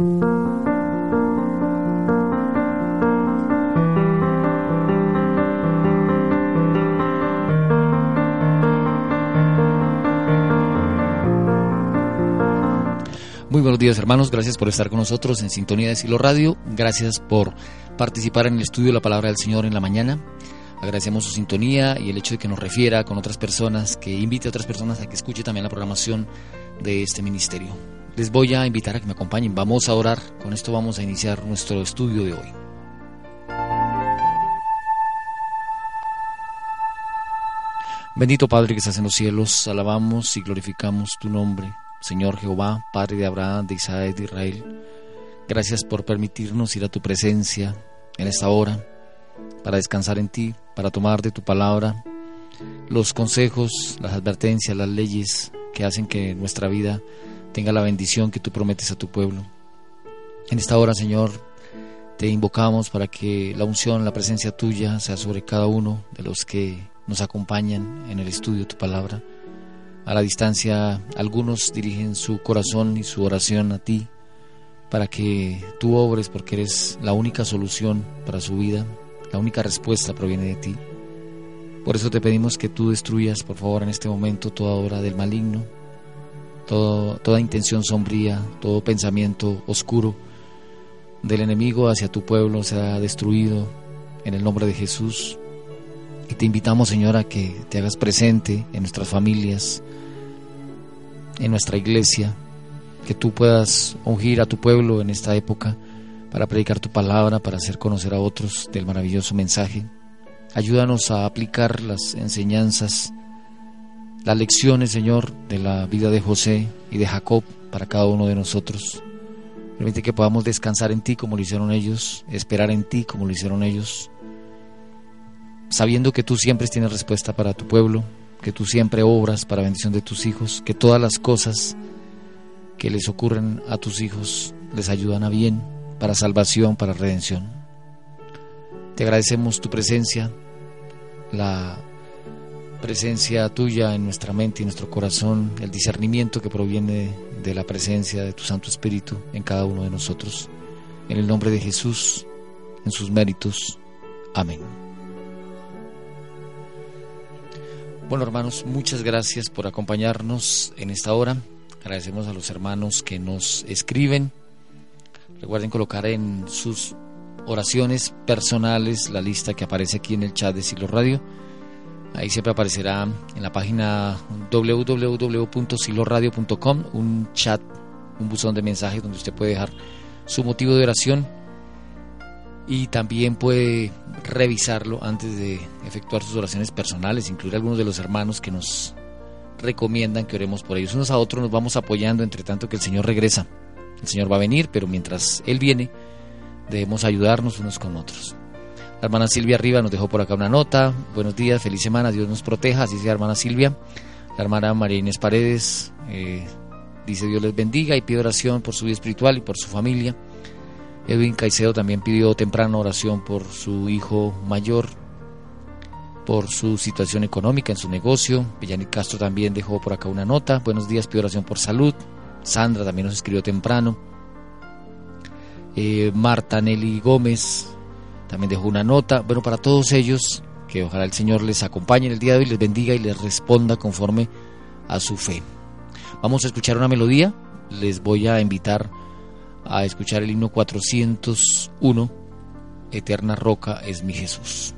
Muy buenos días hermanos, gracias por estar con nosotros en Sintonía de Silo Radio, gracias por participar en el estudio de la palabra del Señor en la mañana, agradecemos su sintonía y el hecho de que nos refiera con otras personas, que invite a otras personas a que escuche también la programación de este ministerio. Les voy a invitar a que me acompañen, vamos a orar, con esto vamos a iniciar nuestro estudio de hoy. Bendito Padre que estás en los cielos, alabamos y glorificamos tu nombre. Señor Jehová, Padre de Abraham, de Isaac, de Israel. Gracias por permitirnos ir a tu presencia en esta hora, para descansar en ti, para tomar de tu palabra los consejos, las advertencias, las leyes que hacen que nuestra vida tenga la bendición que tú prometes a tu pueblo. En esta hora, Señor, te invocamos para que la unción, la presencia tuya sea sobre cada uno de los que nos acompañan en el estudio de tu palabra. A la distancia, algunos dirigen su corazón y su oración a ti para que tú obres porque eres la única solución para su vida, la única respuesta proviene de ti. Por eso te pedimos que tú destruyas, por favor, en este momento toda obra del maligno, toda intención sombría, todo pensamiento oscuro del enemigo hacia tu pueblo sea destruido en el nombre de Jesús. Y te invitamos, Señor, a que te hagas presente en nuestras familias, en nuestra iglesia, que tú puedas ungir a tu pueblo en esta época para predicar tu palabra, para hacer conocer a otros del maravilloso mensaje. Ayúdanos a aplicar las enseñanzas, las lecciones, Señor, de la vida de José y de Jacob para cada uno de nosotros. Permite que podamos descansar en ti como lo hicieron ellos, esperar en ti como lo hicieron ellos, sabiendo que tú siempre tienes respuesta para tu pueblo, que tú siempre obras para bendición de tus hijos, que todas las cosas que les ocurren a tus hijos les ayudan a bien, para salvación, para redención. Te agradecemos tu presencia, la presencia tuya en nuestra mente y nuestro corazón, el discernimiento que proviene de la presencia de tu Santo Espíritu en cada uno de nosotros. En el nombre de Jesús, en sus méritos. Amén. Bueno, hermanos, muchas gracias por acompañarnos en esta hora. Agradecemos a los hermanos que nos escriben. Recuerden colocar en sus oraciones personales la lista que aparece aquí en el chat de Silo Radio. Ahí siempre aparecerá en la página www.siloradio.com un chat, un buzón de mensajes donde usted puede dejar su motivo de oración y también puede revisarlo antes de efectuar sus oraciones personales, incluir algunos de los hermanos que nos recomiendan que oremos por ellos. Unos a otros nos vamos apoyando entre tanto que el Señor regresa. El Señor va a venir, pero mientras Él viene, debemos ayudarnos unos con otros. La hermana Silvia Arriba nos dejó por acá una nota. Buenos días, feliz semana, Dios nos proteja, así sea hermana Silvia. La hermana María Inés Paredes eh, dice Dios les bendiga y pide oración por su vida espiritual y por su familia. Edwin Caicedo también pidió temprano oración por su hijo mayor, por su situación económica en su negocio. Villani Castro también dejó por acá una nota. Buenos días, pido oración por salud. Sandra también nos escribió temprano. Eh, Marta Nelly Gómez también dejó una nota. Bueno, para todos ellos, que ojalá el Señor les acompañe en el día de hoy, les bendiga y les responda conforme a su fe. Vamos a escuchar una melodía. Les voy a invitar a escuchar el himno 401, Eterna Roca es mi Jesús.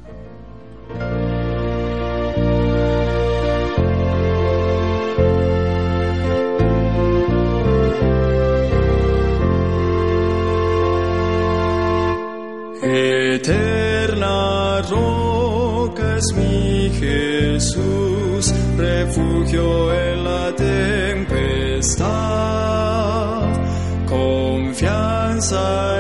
es mi Jesús, refugio en la tempestad, confianza.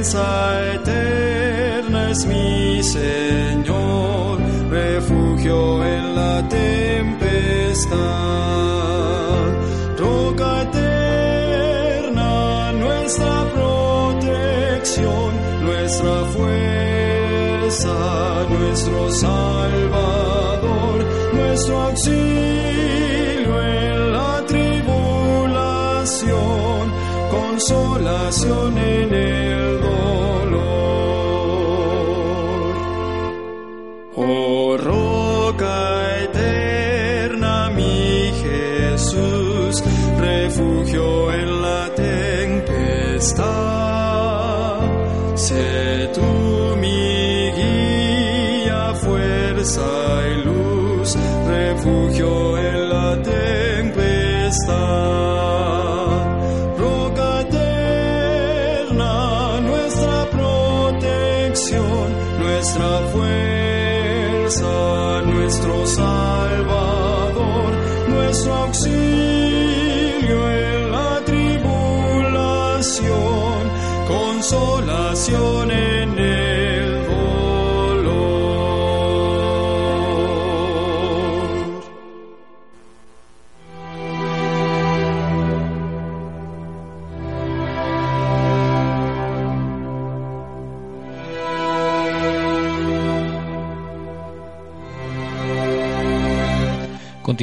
Eterna es mi Señor, refugio en la tempestad. Roca eterna, nuestra protección, nuestra fuerza, nuestro Salvador, nuestro auxilio en la tribulación, consolación en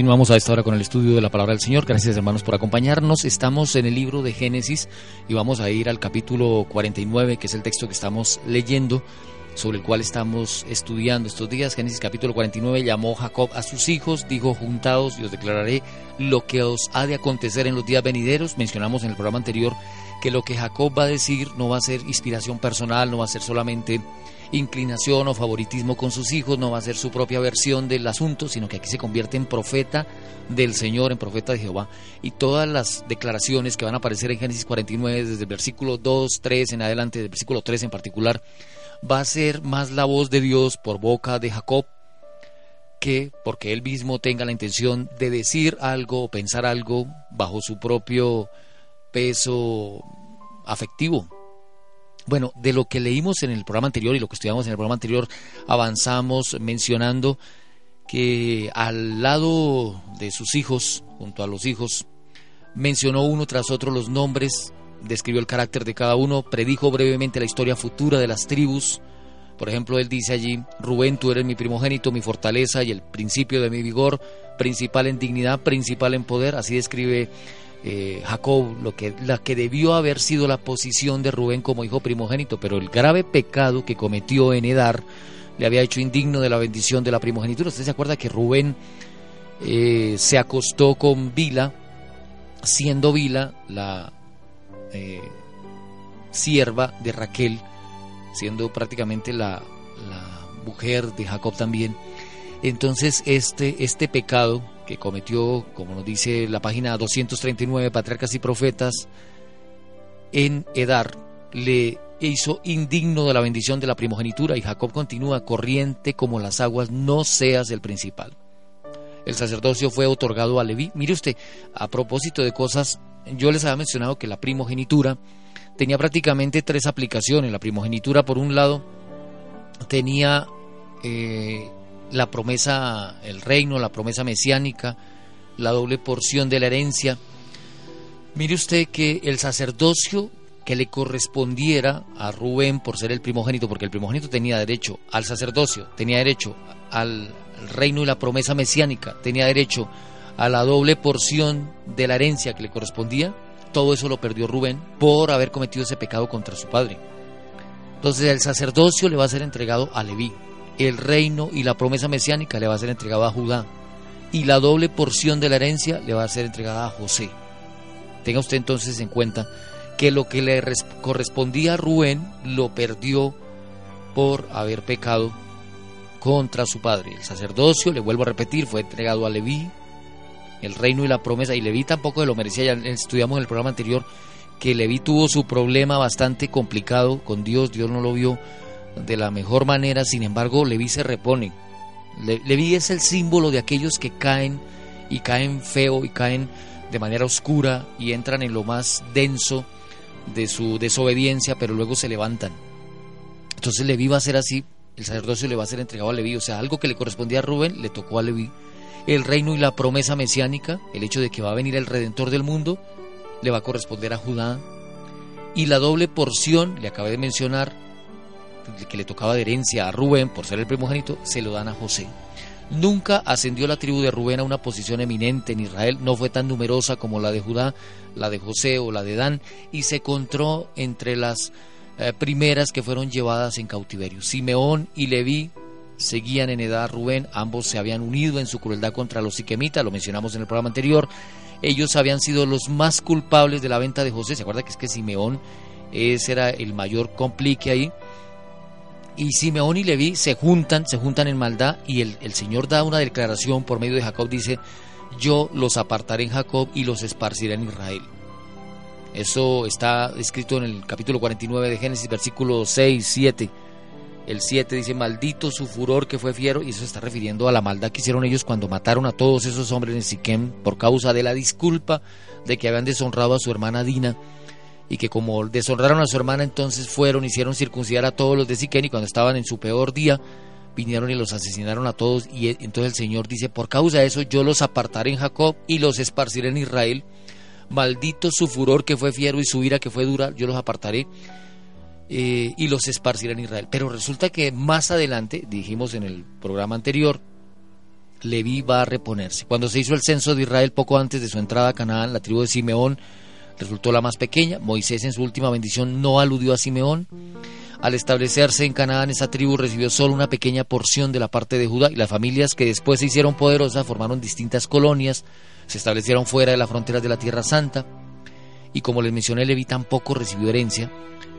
Continuamos a esta hora con el estudio de la palabra del Señor. Gracias hermanos por acompañarnos. Estamos en el libro de Génesis y vamos a ir al capítulo 49, que es el texto que estamos leyendo, sobre el cual estamos estudiando estos días. Génesis capítulo 49 llamó Jacob a sus hijos, dijo, juntados y os declararé lo que os ha de acontecer en los días venideros. Mencionamos en el programa anterior que lo que Jacob va a decir no va a ser inspiración personal, no va a ser solamente inclinación o favoritismo con sus hijos, no va a ser su propia versión del asunto, sino que aquí se convierte en profeta del Señor, en profeta de Jehová. Y todas las declaraciones que van a aparecer en Génesis 49, desde el versículo 2, 3 en adelante, del versículo 3 en particular, va a ser más la voz de Dios por boca de Jacob que porque él mismo tenga la intención de decir algo o pensar algo bajo su propio peso afectivo. Bueno, de lo que leímos en el programa anterior y lo que estudiamos en el programa anterior, avanzamos mencionando que al lado de sus hijos, junto a los hijos, mencionó uno tras otro los nombres, describió el carácter de cada uno, predijo brevemente la historia futura de las tribus. Por ejemplo, él dice allí, Rubén, tú eres mi primogénito, mi fortaleza y el principio de mi vigor, principal en dignidad, principal en poder. Así describe eh, Jacob lo que, la que debió haber sido la posición de Rubén como hijo primogénito, pero el grave pecado que cometió en Edar le había hecho indigno de la bendición de la primogenitura. Usted se acuerda que Rubén eh, se acostó con Bila, siendo Bila la eh, sierva de Raquel, siendo prácticamente la, la mujer de Jacob también. Entonces este, este pecado que cometió, como nos dice la página 239, Patriarcas y Profetas, en Edar, le hizo indigno de la bendición de la primogenitura y Jacob continúa corriente como las aguas, no seas el principal. El sacerdocio fue otorgado a Leví. Mire usted, a propósito de cosas, yo les había mencionado que la primogenitura tenía prácticamente tres aplicaciones. La primogenitura, por un lado, tenía eh, la promesa, el reino, la promesa mesiánica, la doble porción de la herencia. Mire usted que el sacerdocio que le correspondiera a Rubén por ser el primogénito, porque el primogénito tenía derecho al sacerdocio, tenía derecho al reino y la promesa mesiánica, tenía derecho a la doble porción de la herencia que le correspondía, todo eso lo perdió Rubén por haber cometido ese pecado contra su padre. Entonces el sacerdocio le va a ser entregado a Leví, el reino y la promesa mesiánica le va a ser entregado a Judá, y la doble porción de la herencia le va a ser entregada a José. Tenga usted entonces en cuenta que lo que le correspondía a Rubén lo perdió por haber pecado contra su padre. El sacerdocio, le vuelvo a repetir, fue entregado a Leví, el reino y la promesa, y Leví tampoco lo merecía, ya estudiamos en el programa anterior que Leví tuvo su problema bastante complicado con Dios, Dios no lo vio de la mejor manera, sin embargo Leví se repone. Leví es el símbolo de aquellos que caen y caen feo y caen de manera oscura y entran en lo más denso de su desobediencia, pero luego se levantan. Entonces Leví va a ser así, el sacerdocio le va a ser entregado a Leví, o sea, algo que le correspondía a Rubén le tocó a Leví. El reino y la promesa mesiánica, el hecho de que va a venir el redentor del mundo, le va a corresponder a Judá. Y la doble porción, le acabé de mencionar, que le tocaba de herencia a Rubén por ser el primogénito, se lo dan a José. Nunca ascendió la tribu de Rubén a una posición eminente en Israel, no fue tan numerosa como la de Judá, la de José o la de Dan, y se encontró entre las eh, primeras que fueron llevadas en cautiverio. Simeón y Leví seguían en edad a Rubén, ambos se habían unido en su crueldad contra los siquemitas, lo mencionamos en el programa anterior. Ellos habían sido los más culpables de la venta de José. ¿Se acuerda que es que Simeón ese era el mayor complique ahí? Y Simeón y Leví se juntan, se juntan en maldad y el, el, Señor da una declaración por medio de Jacob, dice, yo los apartaré en Jacob y los esparciré en Israel. Eso está escrito en el capítulo 49 de Génesis, versículo 6, 7. El 7 dice, maldito su furor que fue fiero, y eso está refiriendo a la maldad que hicieron ellos cuando mataron a todos esos hombres en Siquem por causa de la disculpa de que habían deshonrado a su hermana Dina y que como deshonraron a su hermana entonces fueron, hicieron circuncidar a todos los de Siquén y cuando estaban en su peor día vinieron y los asesinaron a todos y e, entonces el Señor dice, por causa de eso yo los apartaré en Jacob y los esparciré en Israel, maldito su furor que fue fiero y su ira que fue dura, yo los apartaré eh, y los esparciré en Israel. Pero resulta que más adelante, dijimos en el programa anterior, Leví va a reponerse. Cuando se hizo el censo de Israel poco antes de su entrada a Canaán, la tribu de Simeón resultó la más pequeña. Moisés en su última bendición no aludió a Simeón. Al establecerse en Canaán, esa tribu recibió solo una pequeña porción de la parte de Judá y las familias que después se hicieron poderosas formaron distintas colonias, se establecieron fuera de las fronteras de la Tierra Santa y como les mencioné, Leví tampoco recibió herencia,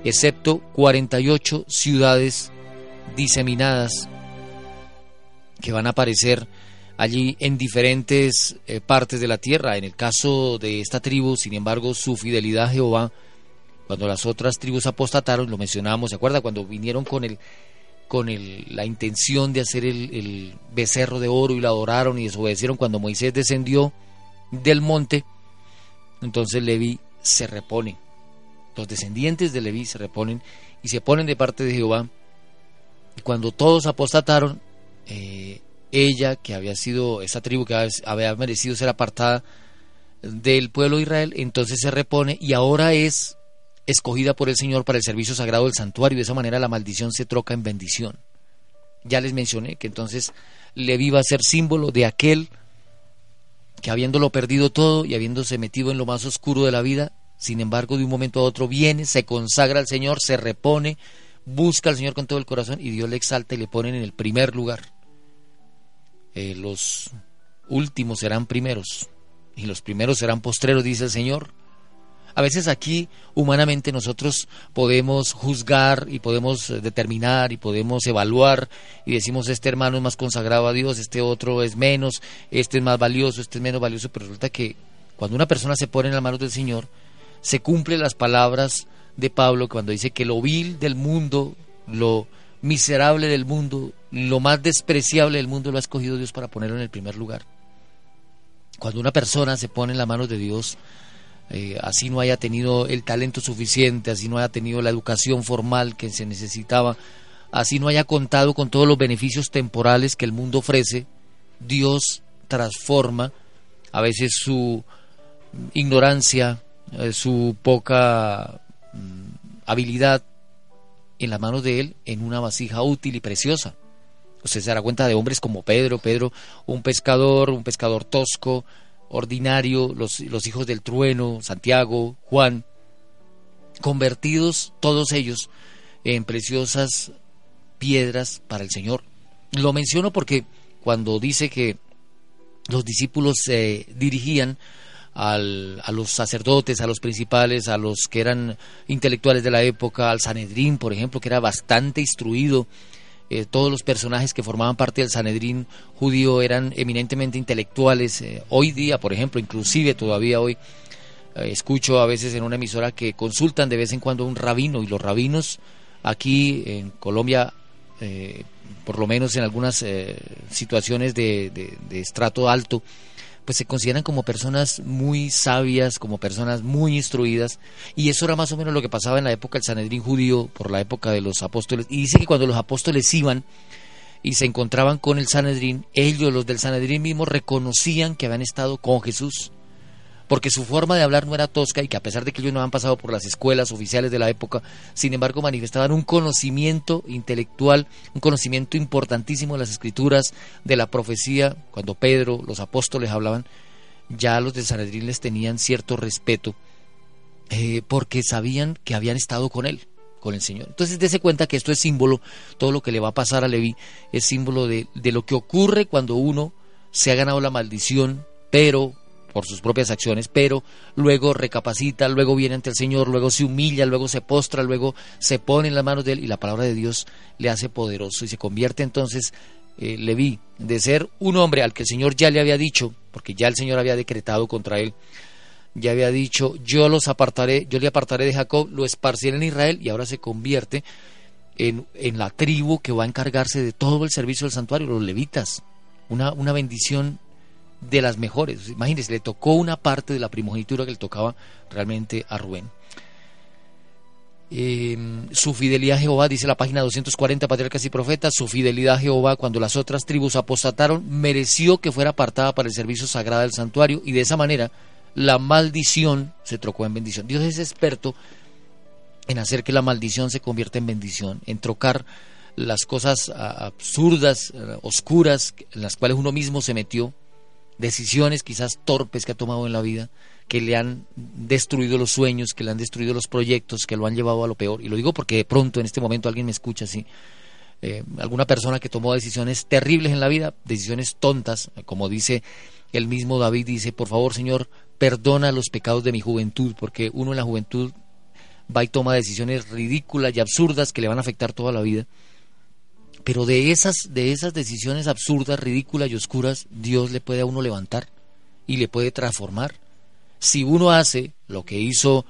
excepto 48 ciudades diseminadas que van a aparecer allí en diferentes eh, partes de la tierra. En el caso de esta tribu, sin embargo, su fidelidad a Jehová, cuando las otras tribus apostataron, lo mencionamos, ¿se acuerda? Cuando vinieron con el con el, la intención de hacer el, el becerro de oro y lo adoraron y desobedecieron cuando Moisés descendió del monte, entonces Leví se repone. Los descendientes de Leví se reponen y se ponen de parte de Jehová. Y cuando todos apostataron, eh, ella, que había sido esa tribu que había merecido ser apartada del pueblo de Israel, entonces se repone y ahora es escogida por el Señor para el servicio sagrado del santuario. De esa manera la maldición se troca en bendición. Ya les mencioné que entonces Leví va a ser símbolo de aquel que habiéndolo perdido todo y habiéndose metido en lo más oscuro de la vida, sin embargo de un momento a otro viene, se consagra al Señor, se repone, busca al Señor con todo el corazón y Dios le exalta y le pone en el primer lugar. Eh, los últimos serán primeros y los primeros serán postreros, dice el Señor. A veces aquí humanamente nosotros podemos juzgar y podemos eh, determinar y podemos evaluar y decimos este hermano es más consagrado a Dios, este otro es menos, este es más valioso, este es menos valioso, pero resulta que cuando una persona se pone en las manos del Señor, se cumplen las palabras de Pablo cuando dice que lo vil del mundo, lo miserable del mundo, lo más despreciable del mundo lo ha escogido Dios para ponerlo en el primer lugar. Cuando una persona se pone en las manos de Dios, eh, así no haya tenido el talento suficiente, así no haya tenido la educación formal que se necesitaba, así no haya contado con todos los beneficios temporales que el mundo ofrece, Dios transforma a veces su ignorancia, eh, su poca mm, habilidad en las manos de él en una vasija útil y preciosa. Usted se dará cuenta de hombres como Pedro, Pedro, un pescador, un pescador tosco, ordinario, los, los hijos del trueno, Santiago, Juan, convertidos todos ellos en preciosas piedras para el Señor. Lo menciono porque cuando dice que los discípulos se dirigían al, a los sacerdotes, a los principales, a los que eran intelectuales de la época, al Sanedrín, por ejemplo, que era bastante instruido. Eh, todos los personajes que formaban parte del Sanedrín judío eran eminentemente intelectuales. Eh, hoy día, por ejemplo, inclusive todavía hoy, eh, escucho a veces en una emisora que consultan de vez en cuando a un rabino y los rabinos aquí en Colombia, por lo menos en algunas situaciones de, de estrato alto, pues se consideran como personas muy sabias, como personas muy instruidas, y eso era más o menos lo que pasaba en la época del Sanedrín judío, por la época de los apóstoles, y dice que cuando los apóstoles iban y se encontraban con el Sanedrín, ellos, los del Sanedrín mismo, reconocían que habían estado con Jesús, porque su forma de hablar no era tosca y que a pesar de que ellos no habían pasado por las escuelas oficiales de la época, sin embargo manifestaban un conocimiento intelectual, un conocimiento importantísimo de las escrituras, de la profecía, cuando Pedro, los apóstoles hablaban, ya los de Sanedrín les tenían cierto respeto, eh, porque sabían que habían estado con él con el Señor. Entonces dése cuenta que esto es símbolo, todo lo que le va a pasar a Leví es símbolo de lo que ocurre cuando uno se ha ganado la maldición, pero por sus propias acciones, pero luego recapacita, luego viene ante el Señor, luego se humilla, luego se postra, luego se pone en las manos de Él y la palabra de Dios le hace poderoso y se convierte entonces eh, Leví de ser un hombre al que el Señor ya le había dicho, porque ya el Señor había decretado contra él, ya había dicho, yo los apartaré, yo le apartaré de Jacob, lo esparciré en Israel y ahora se convierte en, en la tribu que va a encargarse de todo el servicio del santuario, los levitas. Una, una bendición de las mejores. Imagínense, le tocó una parte de la primogenitura que le tocaba realmente a Rubén. Em, su fidelidad a Jehová, dice la página 240, Patriarcas y Profetas, su fidelidad a Jehová cuando las otras tribus apostataron, mereció que fuera apartada para el servicio sagrado del santuario y de esa manera la maldición se trocó en bendición. Dios es experto en hacer que la maldición se convierta en bendición, en trocar las cosas absurdas, eh, oscuras, en las cuales uno mismo se metió, decisiones quizás torpes que ha tomado en la vida, que le han destruido los sueños, que le han destruido los proyectos, que lo han llevado a lo peor. Y lo digo porque de pronto en este momento alguien me escucha así. Eh, alguna persona que tomó decisiones terribles en la vida, decisiones tontas, como dice el mismo David, dice, por favor Señor, perdona los pecados de mi juventud, porque uno en la juventud va y toma decisiones ridículas y absurdas que le van a afectar toda la vida. Pero de esas, de esas decisiones absurdas, ridículas y oscuras, Dios le puede a uno levantar y le puede transformar. Si uno hace lo que hizo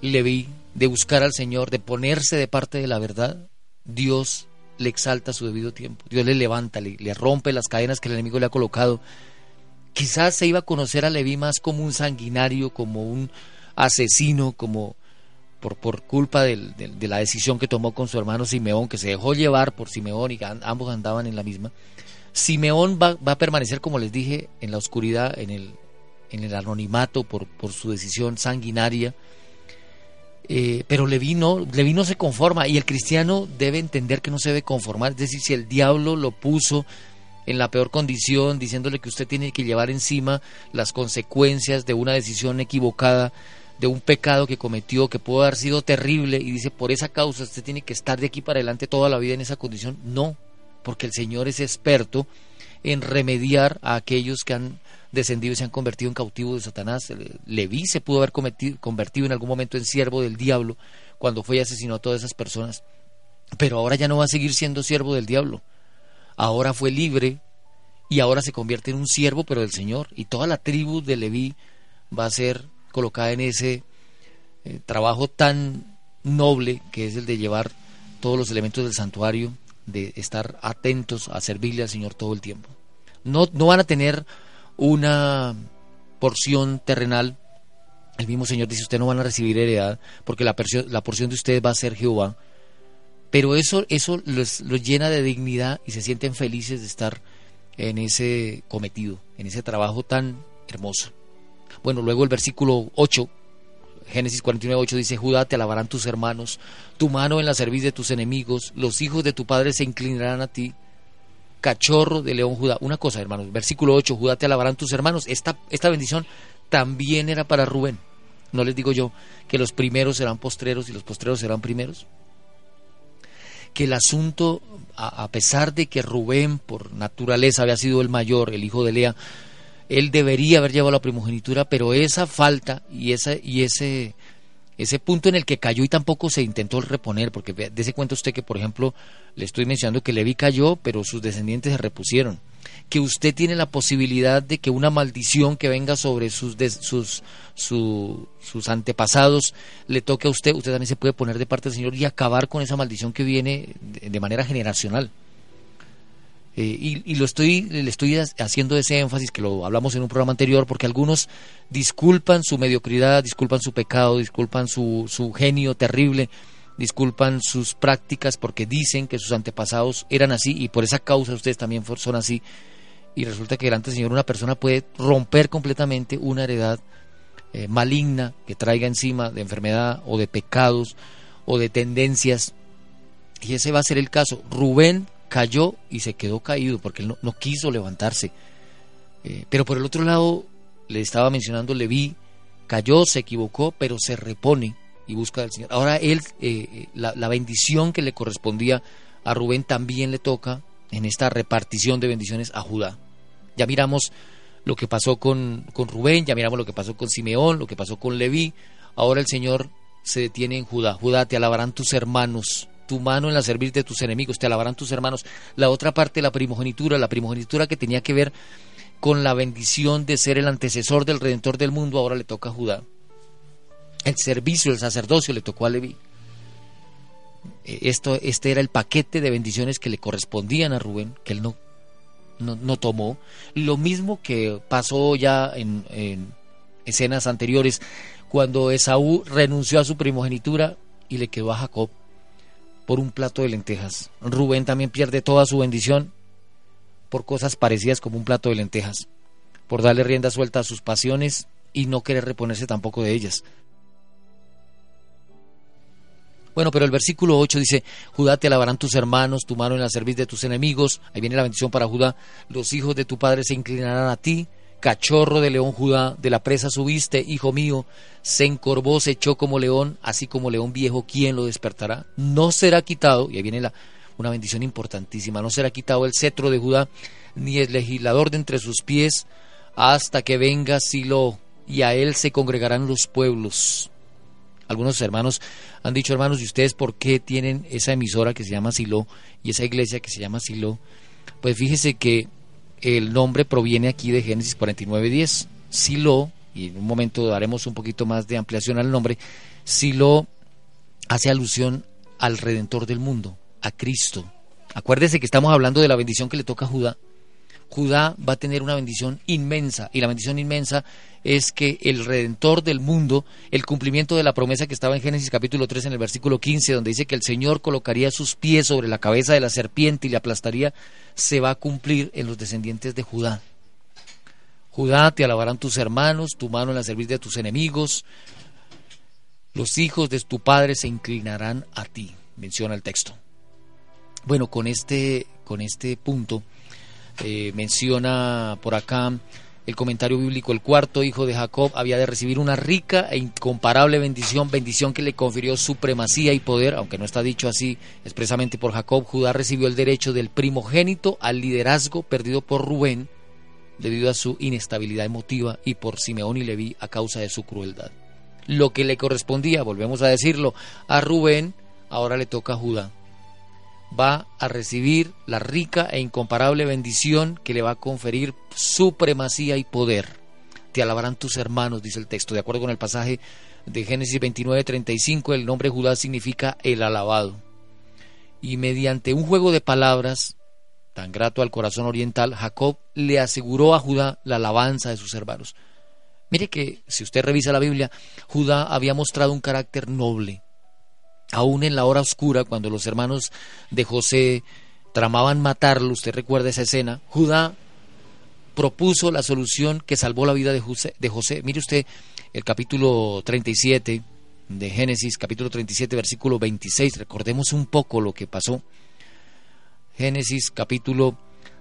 Leví, de buscar al Señor, de ponerse de parte de la verdad, Dios le exalta a su debido tiempo. Dios le levanta, le, le rompe las cadenas que el enemigo le ha colocado. Quizás se iba a conocer a Leví más como un sanguinario, como un asesino, como por, por culpa de la decisión que tomó con su hermano Simeón, que se dejó llevar por Simeón y ambos andaban en la misma. Simeón va, va, a permanecer, como les dije, en la oscuridad, en el, en el anonimato por, su decisión sanguinaria. Eh, pero Leví no, Leví no se conforma y el cristiano debe entender que no se debe conformar. Es decir, si el diablo lo puso en la peor condición, diciéndole que usted tiene que llevar encima las consecuencias de una decisión equivocada, de un pecado que cometió, que pudo haber sido terrible, y dice, por esa causa usted tiene que estar de aquí para adelante toda la vida en esa condición. No, porque el Señor es experto en remediar a aquellos que han descendido y se han convertido en cautivos de Satanás. Leví se pudo haber convertido en algún momento en siervo del diablo cuando fue y asesinó a todas esas personas. Pero ahora ya no va a seguir siendo siervo del diablo. Ahora fue libre y ahora se convierte en un siervo, pero del Señor. Y toda la tribu de Leví va a ser colocada en ese eh, trabajo tan noble que es el de llevar todos los elementos del santuario, de estar atentos a servirle al Señor todo el tiempo. No, no van a tener una porción terrenal. El mismo Señor dice, ustedes no van a recibir heredad porque la, porción de ustedes va a ser Jehová. Pero eso, eso los llena de dignidad y se sienten felices de estar en ese cometido, en ese trabajo tan hermoso. Bueno, luego el versículo 8, Génesis 49, 8 dice, Judá te alabarán tus hermanos, tu mano en la cerviz de tus enemigos, los hijos de tu padre se inclinarán a ti, cachorro de león Judá. Una cosa, hermanos, versículo 8, Judá te alabarán tus hermanos. Esta, esta bendición también era para Rubén. No les digo yo que los primeros serán postreros y los postreros serán primeros. Que el asunto, a, a pesar de que Rubén por naturaleza había sido el mayor, el hijo de Lea, él debería haber llevado la primogenitura, pero esa falta y, esa, y ese, ese punto en el que cayó y tampoco se intentó reponer, porque dése cuenta usted que, por ejemplo, le estoy mencionando que Levi cayó, pero sus descendientes se repusieron. Que usted tiene la posibilidad de que una maldición que venga sobre sus, sus, sus antepasados le toque a usted, usted también se puede poner de parte del Señor y acabar con esa maldición que viene de manera generacional. Eh, y, lo estoy, le estoy haciendo ese énfasis que lo hablamos en un programa anterior, porque algunos disculpan su mediocridad, disculpan su pecado, disculpan su, su genio terrible, disculpan sus prácticas porque dicen que sus antepasados eran así y por esa causa ustedes también son así. Y resulta que delante del Señor una persona puede romper completamente una heredad eh, maligna que traiga encima de enfermedad o de pecados o de tendencias. Y ese va a ser el caso. Rubén cayó y se quedó caído porque él no, quiso levantarse. Eh, pero por el otro lado, le estaba mencionando Leví, cayó, se equivocó, pero se repone y busca al Señor. Ahora él, eh, la, la, bendición que le correspondía a Rubén también le toca en esta repartición de bendiciones a Judá. Ya miramos lo que pasó con, con Rubén, ya miramos lo que pasó con Simeón, lo que pasó con Leví. Ahora el Señor se detiene en Judá. Judá, te alabarán tus hermanos tu mano en la servir de tus enemigos, te alabarán tus hermanos. La otra parte, la primogenitura, la primogenitura que tenía que ver con la bendición de ser el antecesor del Redentor del mundo, ahora le toca a Judá. El servicio, el sacerdocio le tocó a Leví. Eh, esto, este era el paquete de bendiciones que le correspondían a Rubén, que él no, no, tomó. Lo mismo que pasó ya en, en escenas anteriores, cuando Esaú renunció a su primogenitura y le quedó a Jacob por un plato de lentejas. Rubén también pierde toda su bendición por cosas parecidas como un plato de lentejas, por darle rienda suelta a sus pasiones y no querer reponerse tampoco de ellas. Bueno, pero el versículo 8 dice, Judá te alabarán tus hermanos, tu mano en la servicio de tus enemigos. Ahí viene la bendición para Judá. Los hijos de tu padre se inclinarán a ti, Cachorro de león Judá, de la presa subiste, hijo mío, se encorvó, se echó como león, así como león viejo, ¿quién lo despertará? No será quitado, y ahí viene la, una bendición importantísima, no será quitado el cetro de Judá, ni el legislador de entre sus pies, hasta que venga Silo, y a él se congregarán los pueblos. Algunos hermanos han dicho, hermanos, ¿y ustedes por qué tienen esa emisora que se llama Silo y esa iglesia que se llama Silo? Pues fíjese que el nombre proviene aquí de Génesis 49.10. Silo, y en un momento daremos un poquito más de ampliación al nombre, Silo hace alusión al Redentor del mundo, a Cristo. Acuérdese que estamos hablando de la bendición que le toca a Judá. Judá va a tener una bendición inmensa y la bendición inmensa es que el redentor del mundo, el cumplimiento de la promesa que estaba en Génesis capítulo 3 en el versículo 15 donde dice que el Señor colocaría sus pies sobre la cabeza de la serpiente y le aplastaría, se va a cumplir en los descendientes de Judá. Judá, te alabarán tus hermanos, tu mano en la servicio de tus enemigos, los hijos de tu padre se inclinarán a ti, menciona el texto. Bueno, con este, con este punto eh, menciona por acá el comentario bíblico, el cuarto hijo de Jacob había de recibir una rica e incomparable bendición, bendición que le confirió supremacía y poder, aunque no está dicho así expresamente por Jacob, Judá recibió el derecho del primogénito al liderazgo perdido por Rubén debido a su inestabilidad emotiva y por Simeón y Leví a causa de su crueldad. Lo que le correspondía, volvemos a decirlo, a Rubén, ahora le toca a Judá va a recibir la rica e incomparable bendición que le va a conferir supremacía y poder. Te alabarán tus hermanos, dice el texto. De acuerdo con el pasaje de Génesis 29:35, el nombre Judá significa el alabado. Y mediante un juego de palabras tan grato al corazón oriental, Jacob le aseguró a Judá la alabanza de sus hermanos. Mire que si usted revisa la Biblia, Judá había mostrado un carácter noble, aún en la hora oscura, cuando los hermanos de José tramaban matarlo, usted recuerda esa escena, Judá propuso la solución que salvó la vida de José. De José. Mire usted el capítulo 37 de Génesis, capítulo 37, versículo 26, recordemos un poco lo que pasó. Génesis capítulo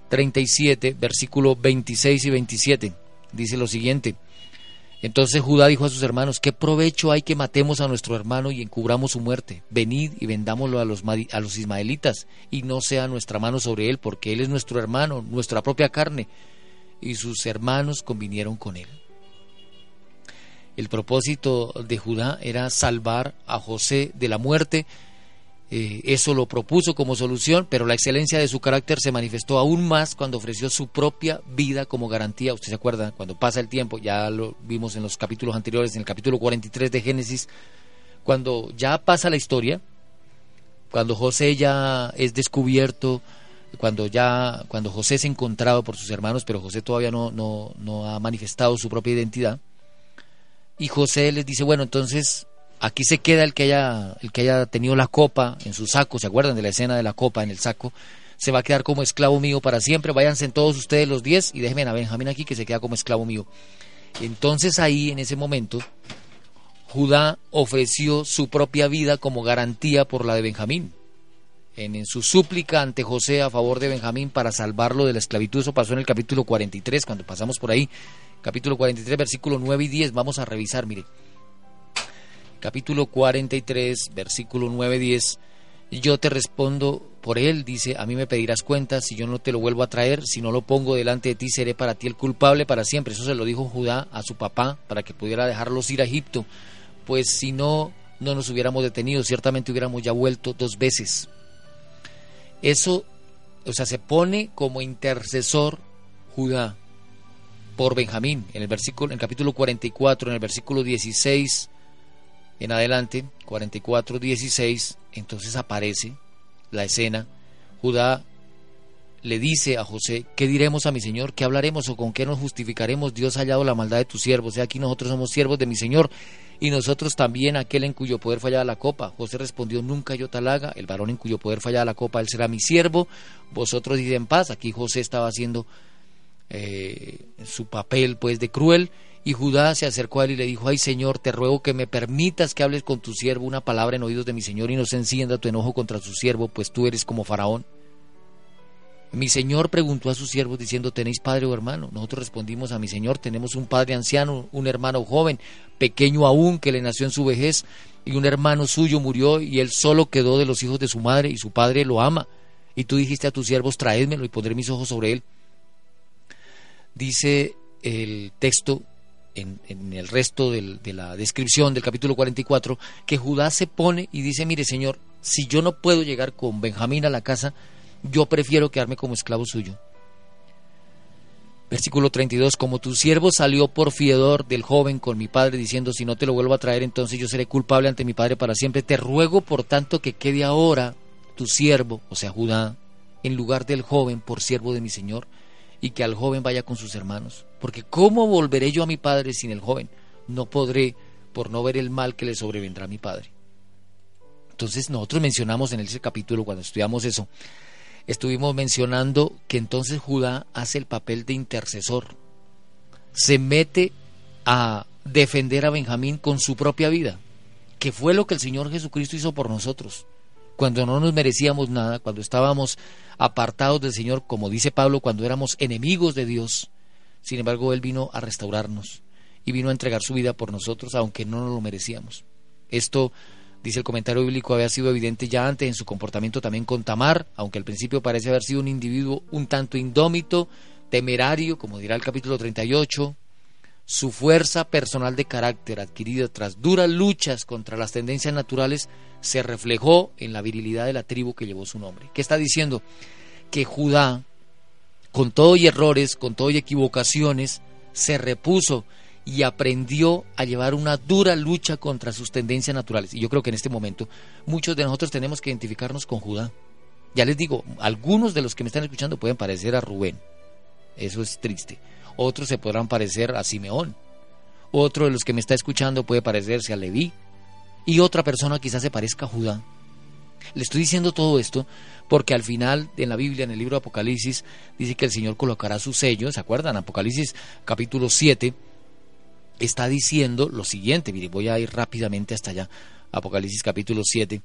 37, versículo 26 y 27, dice lo siguiente. Entonces Judá dijo a sus hermanos, ¿qué provecho hay que matemos a nuestro hermano y encubramos su muerte? Venid y vendámoslo a los, a los ismaelitas y no sea nuestra mano sobre él, porque él es nuestro hermano, nuestra propia carne. y sus hermanos convinieron con él. El propósito de Judá era salvar a José de la muerte. Eh, eso lo propuso como solución, pero la excelencia de su carácter se manifestó aún más cuando ofreció su propia vida como garantía. Usted se acuerda, cuando pasa el tiempo, ya lo vimos en los capítulos anteriores, en el capítulo 43 de Génesis, cuando ya pasa la historia, cuando José ya es descubierto, cuando ya cuando José es encontrado por sus hermanos, pero José todavía no, no, no ha manifestado su propia identidad, y José les dice, bueno, entonces aquí se queda el que haya, el que haya tenido la copa en su saco, ¿se acuerdan de la escena de la copa en el saco? Se va a quedar como esclavo mío para siempre, váyanse todos ustedes los diez y déjenme a Benjamín aquí que se queda como esclavo mío. Entonces ahí, en ese momento, Judá ofreció su propia vida como garantía por la de Benjamín. En, en, su súplica ante José a favor de Benjamín para salvarlo de la esclavitud, eso pasó en el capítulo 43, cuando pasamos por ahí, capítulo 43, versículo 9 y 10. Vamos a revisar, mire. Capítulo 43, versículo 9 y 10. Yo te respondo por él, dice, a mí me pedirás cuenta si yo no te lo vuelvo a traer, si no lo pongo delante de ti, seré para ti el culpable para siempre. Eso se lo dijo Judá a su papá para que pudiera dejarlos ir a Egipto. Pues si no, no nos hubiéramos detenido, ciertamente hubiéramos ya vuelto dos veces. Eso, o sea, se pone como intercesor Judá por Benjamín, en el versículo, en el capítulo 44, en el versículo 16 en adelante, 44, 16, entonces aparece la escena. Judá le dice a José, ¿qué diremos a mi Señor? ¿Qué hablaremos o con qué nos justificaremos? Dios ha hallado la maldad de tu siervo. O sea, aquí nosotros somos siervos de mi Señor y nosotros también aquel en cuyo poder fallaba la copa. José respondió, nunca yo tal haga, el varón en cuyo poder fallaba la copa, él será mi siervo, vosotros id en paz. Aquí José estaba haciendo eh, su papel pues de cruel y Judá se acercó a él y le dijo, ay Señor, te ruego que me permitas que hables con tu siervo una palabra en oídos de mi Señor y no se encienda tu enojo contra su siervo, pues tú eres como faraón. Mi Señor preguntó a sus siervos diciendo, ¿tenéis padre o hermano? Nosotros respondimos a mi Señor, tenemos un padre anciano, un hermano joven, pequeño aún, que le nació en su vejez, y un hermano suyo murió y él solo quedó de los hijos de su madre y su padre lo ama. Y tú dijiste a tus siervos, traédmelo y pondré mis ojos sobre él dice el texto en, el resto de la descripción del capítulo 44 que Judá se pone y dice, mire Señor, si yo no puedo llegar con Benjamín a la casa, yo prefiero quedarme como esclavo suyo. Versículo 32, como tu siervo salió por fiedor del joven con mi padre, diciendo, si no te lo vuelvo a traer, entonces yo seré culpable ante mi padre para siempre. Te ruego, por tanto, que quede ahora tu siervo, o sea, Judá, en lugar del joven por siervo de mi Señor y que al joven vaya con sus hermanos. Porque ¿cómo volveré yo a mi padre sin el joven? No podré por no ver el mal que le sobrevendrá a mi padre. Entonces nosotros mencionamos en ese capítulo, cuando estudiamos eso, estuvimos mencionando que entonces Judá hace el papel de intercesor. Se mete a defender a Benjamín con su propia vida, que fue lo que el Señor Jesucristo hizo por nosotros cuando no nos merecíamos nada, cuando estábamos apartados del Señor, como dice Pablo, cuando éramos enemigos de Dios. Sin embargo, Él vino a restaurarnos y vino a entregar su vida por nosotros, aunque no nos lo merecíamos. Esto, dice el comentario bíblico, había sido evidente ya antes en su comportamiento también con Tamar, aunque al principio parece haber sido un individuo un tanto indómito, temerario, como dirá el capítulo 38, su fuerza personal de carácter adquirida tras duras luchas contra las tendencias naturales se reflejó en la virilidad de la tribu que llevó su nombre. ¿Qué está diciendo? Que Judá, con todo y errores, con todo y equivocaciones, se repuso y aprendió a llevar una dura lucha contra sus tendencias naturales. Y yo creo que en este momento muchos de nosotros tenemos que identificarnos con Judá. Ya les digo, algunos de los que me están escuchando pueden parecer a Rubén. Eso es triste otros se podrán parecer a Simeón, otro de los que me está escuchando puede parecerse a Leví, y otra persona quizás se parezca a Judá. Le estoy diciendo todo esto porque al final en la Biblia, en el libro de Apocalipsis, dice que el Señor colocará su sello, ¿se acuerdan? Apocalipsis capítulo 7 está diciendo lo siguiente, mire, voy a ir rápidamente hasta allá, Apocalipsis capítulo 7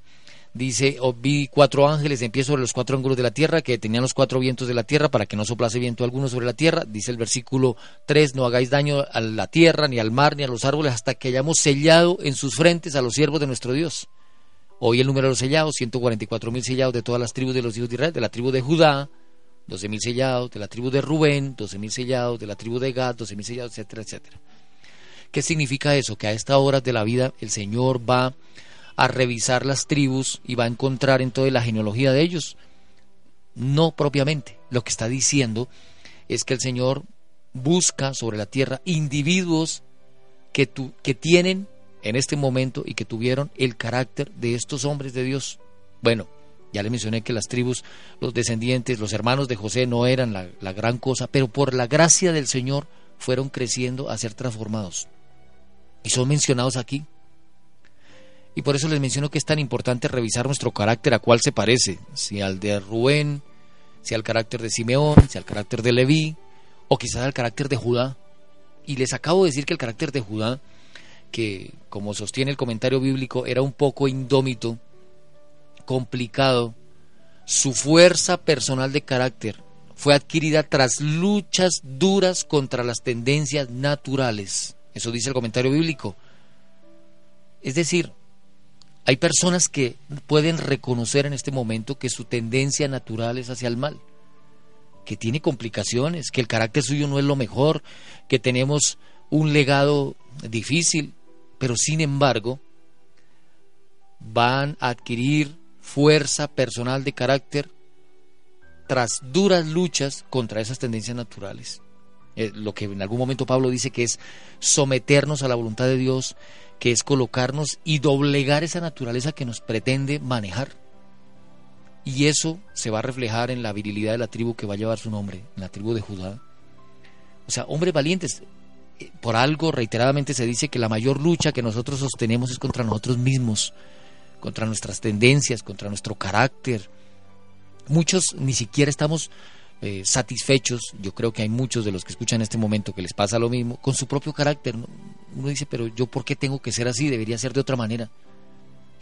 dice, oh, vi cuatro ángeles en pie sobre los cuatro ángulos de la tierra, que tenían los cuatro vientos de la tierra, para que no soplase viento alguno sobre la tierra. Dice el versículo 3, no hagáis daño a la tierra, ni al mar, ni a los árboles, hasta que hayamos sellado en sus frentes a los siervos de nuestro Dios. Hoy el número de los sellados, 144 mil sellados de todas las tribus de los hijos de Israel, de la tribu de Judá, 12.000 sellados, de la tribu de Rubén, 12.000 sellados, de la tribu de Gad, 12.000 sellados, etcétera, etcétera. ¿Qué significa eso? Que a esta hora de la vida el Señor va a revisar las tribus y va a encontrar en toda la genealogía de ellos. No propiamente. Lo que está diciendo es que el Señor busca sobre la tierra individuos que, que tienen en este momento y que tuvieron el carácter de estos hombres de Dios. Bueno, ya le mencioné que las tribus, los descendientes, los hermanos de José no eran la, la gran cosa, pero por la gracia del Señor fueron creciendo a ser transformados. Y son mencionados aquí. Y por eso les menciono que es tan importante revisar nuestro carácter a cuál se parece, si al de Rubén, si al carácter de Simeón, si al carácter de Leví, o quizás al carácter de Judá. Y les acabo de decir que el carácter de Judá, que como sostiene el comentario bíblico, era un poco indómito, complicado, su fuerza personal de carácter fue adquirida tras luchas duras contra las tendencias naturales. Eso dice el comentario bíblico. Es decir, hay personas que pueden reconocer en este momento que su tendencia natural es hacia el mal, que tiene complicaciones, que el carácter suyo no es lo mejor, que tenemos un legado difícil, pero sin embargo van a adquirir fuerza personal de carácter tras duras luchas contra esas tendencias naturales. Eh, lo que en algún momento Pablo dice que es someternos a la voluntad de Dios, que es colocarnos y doblegar esa naturaleza que nos pretende manejar. Y eso se va a reflejar en la virilidad de la tribu que va a llevar su nombre, en la tribu de Judá. O sea, hombres valientes. Por algo reiteradamente se dice que la mayor lucha que nosotros sostenemos es contra nosotros mismos, contra nuestras tendencias, contra nuestro carácter. Muchos ni siquiera estamos eh, satisfechos, yo creo que hay muchos de los que escuchan en este momento que les pasa lo mismo, con su propio carácter. Uno dice, pero yo por qué tengo que ser así, debería ser de otra manera.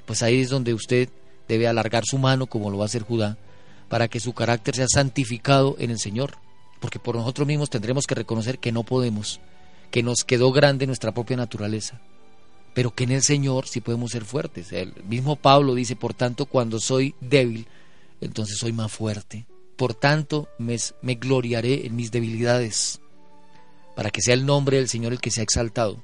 Pues ahí es donde usted debe alargar su mano, como lo va a hacer Judá, para que su carácter sea santificado en el Señor. Porque por nosotros mismos tendremos que reconocer que no podemos, que nos quedó grande nuestra propia naturaleza, pero que en el Señor sí podemos ser fuertes. El mismo Pablo dice, por tanto, cuando soy débil, entonces soy más fuerte. Por tanto, me, gloriaré en mis debilidades, para que sea el nombre del Señor el que sea exaltado.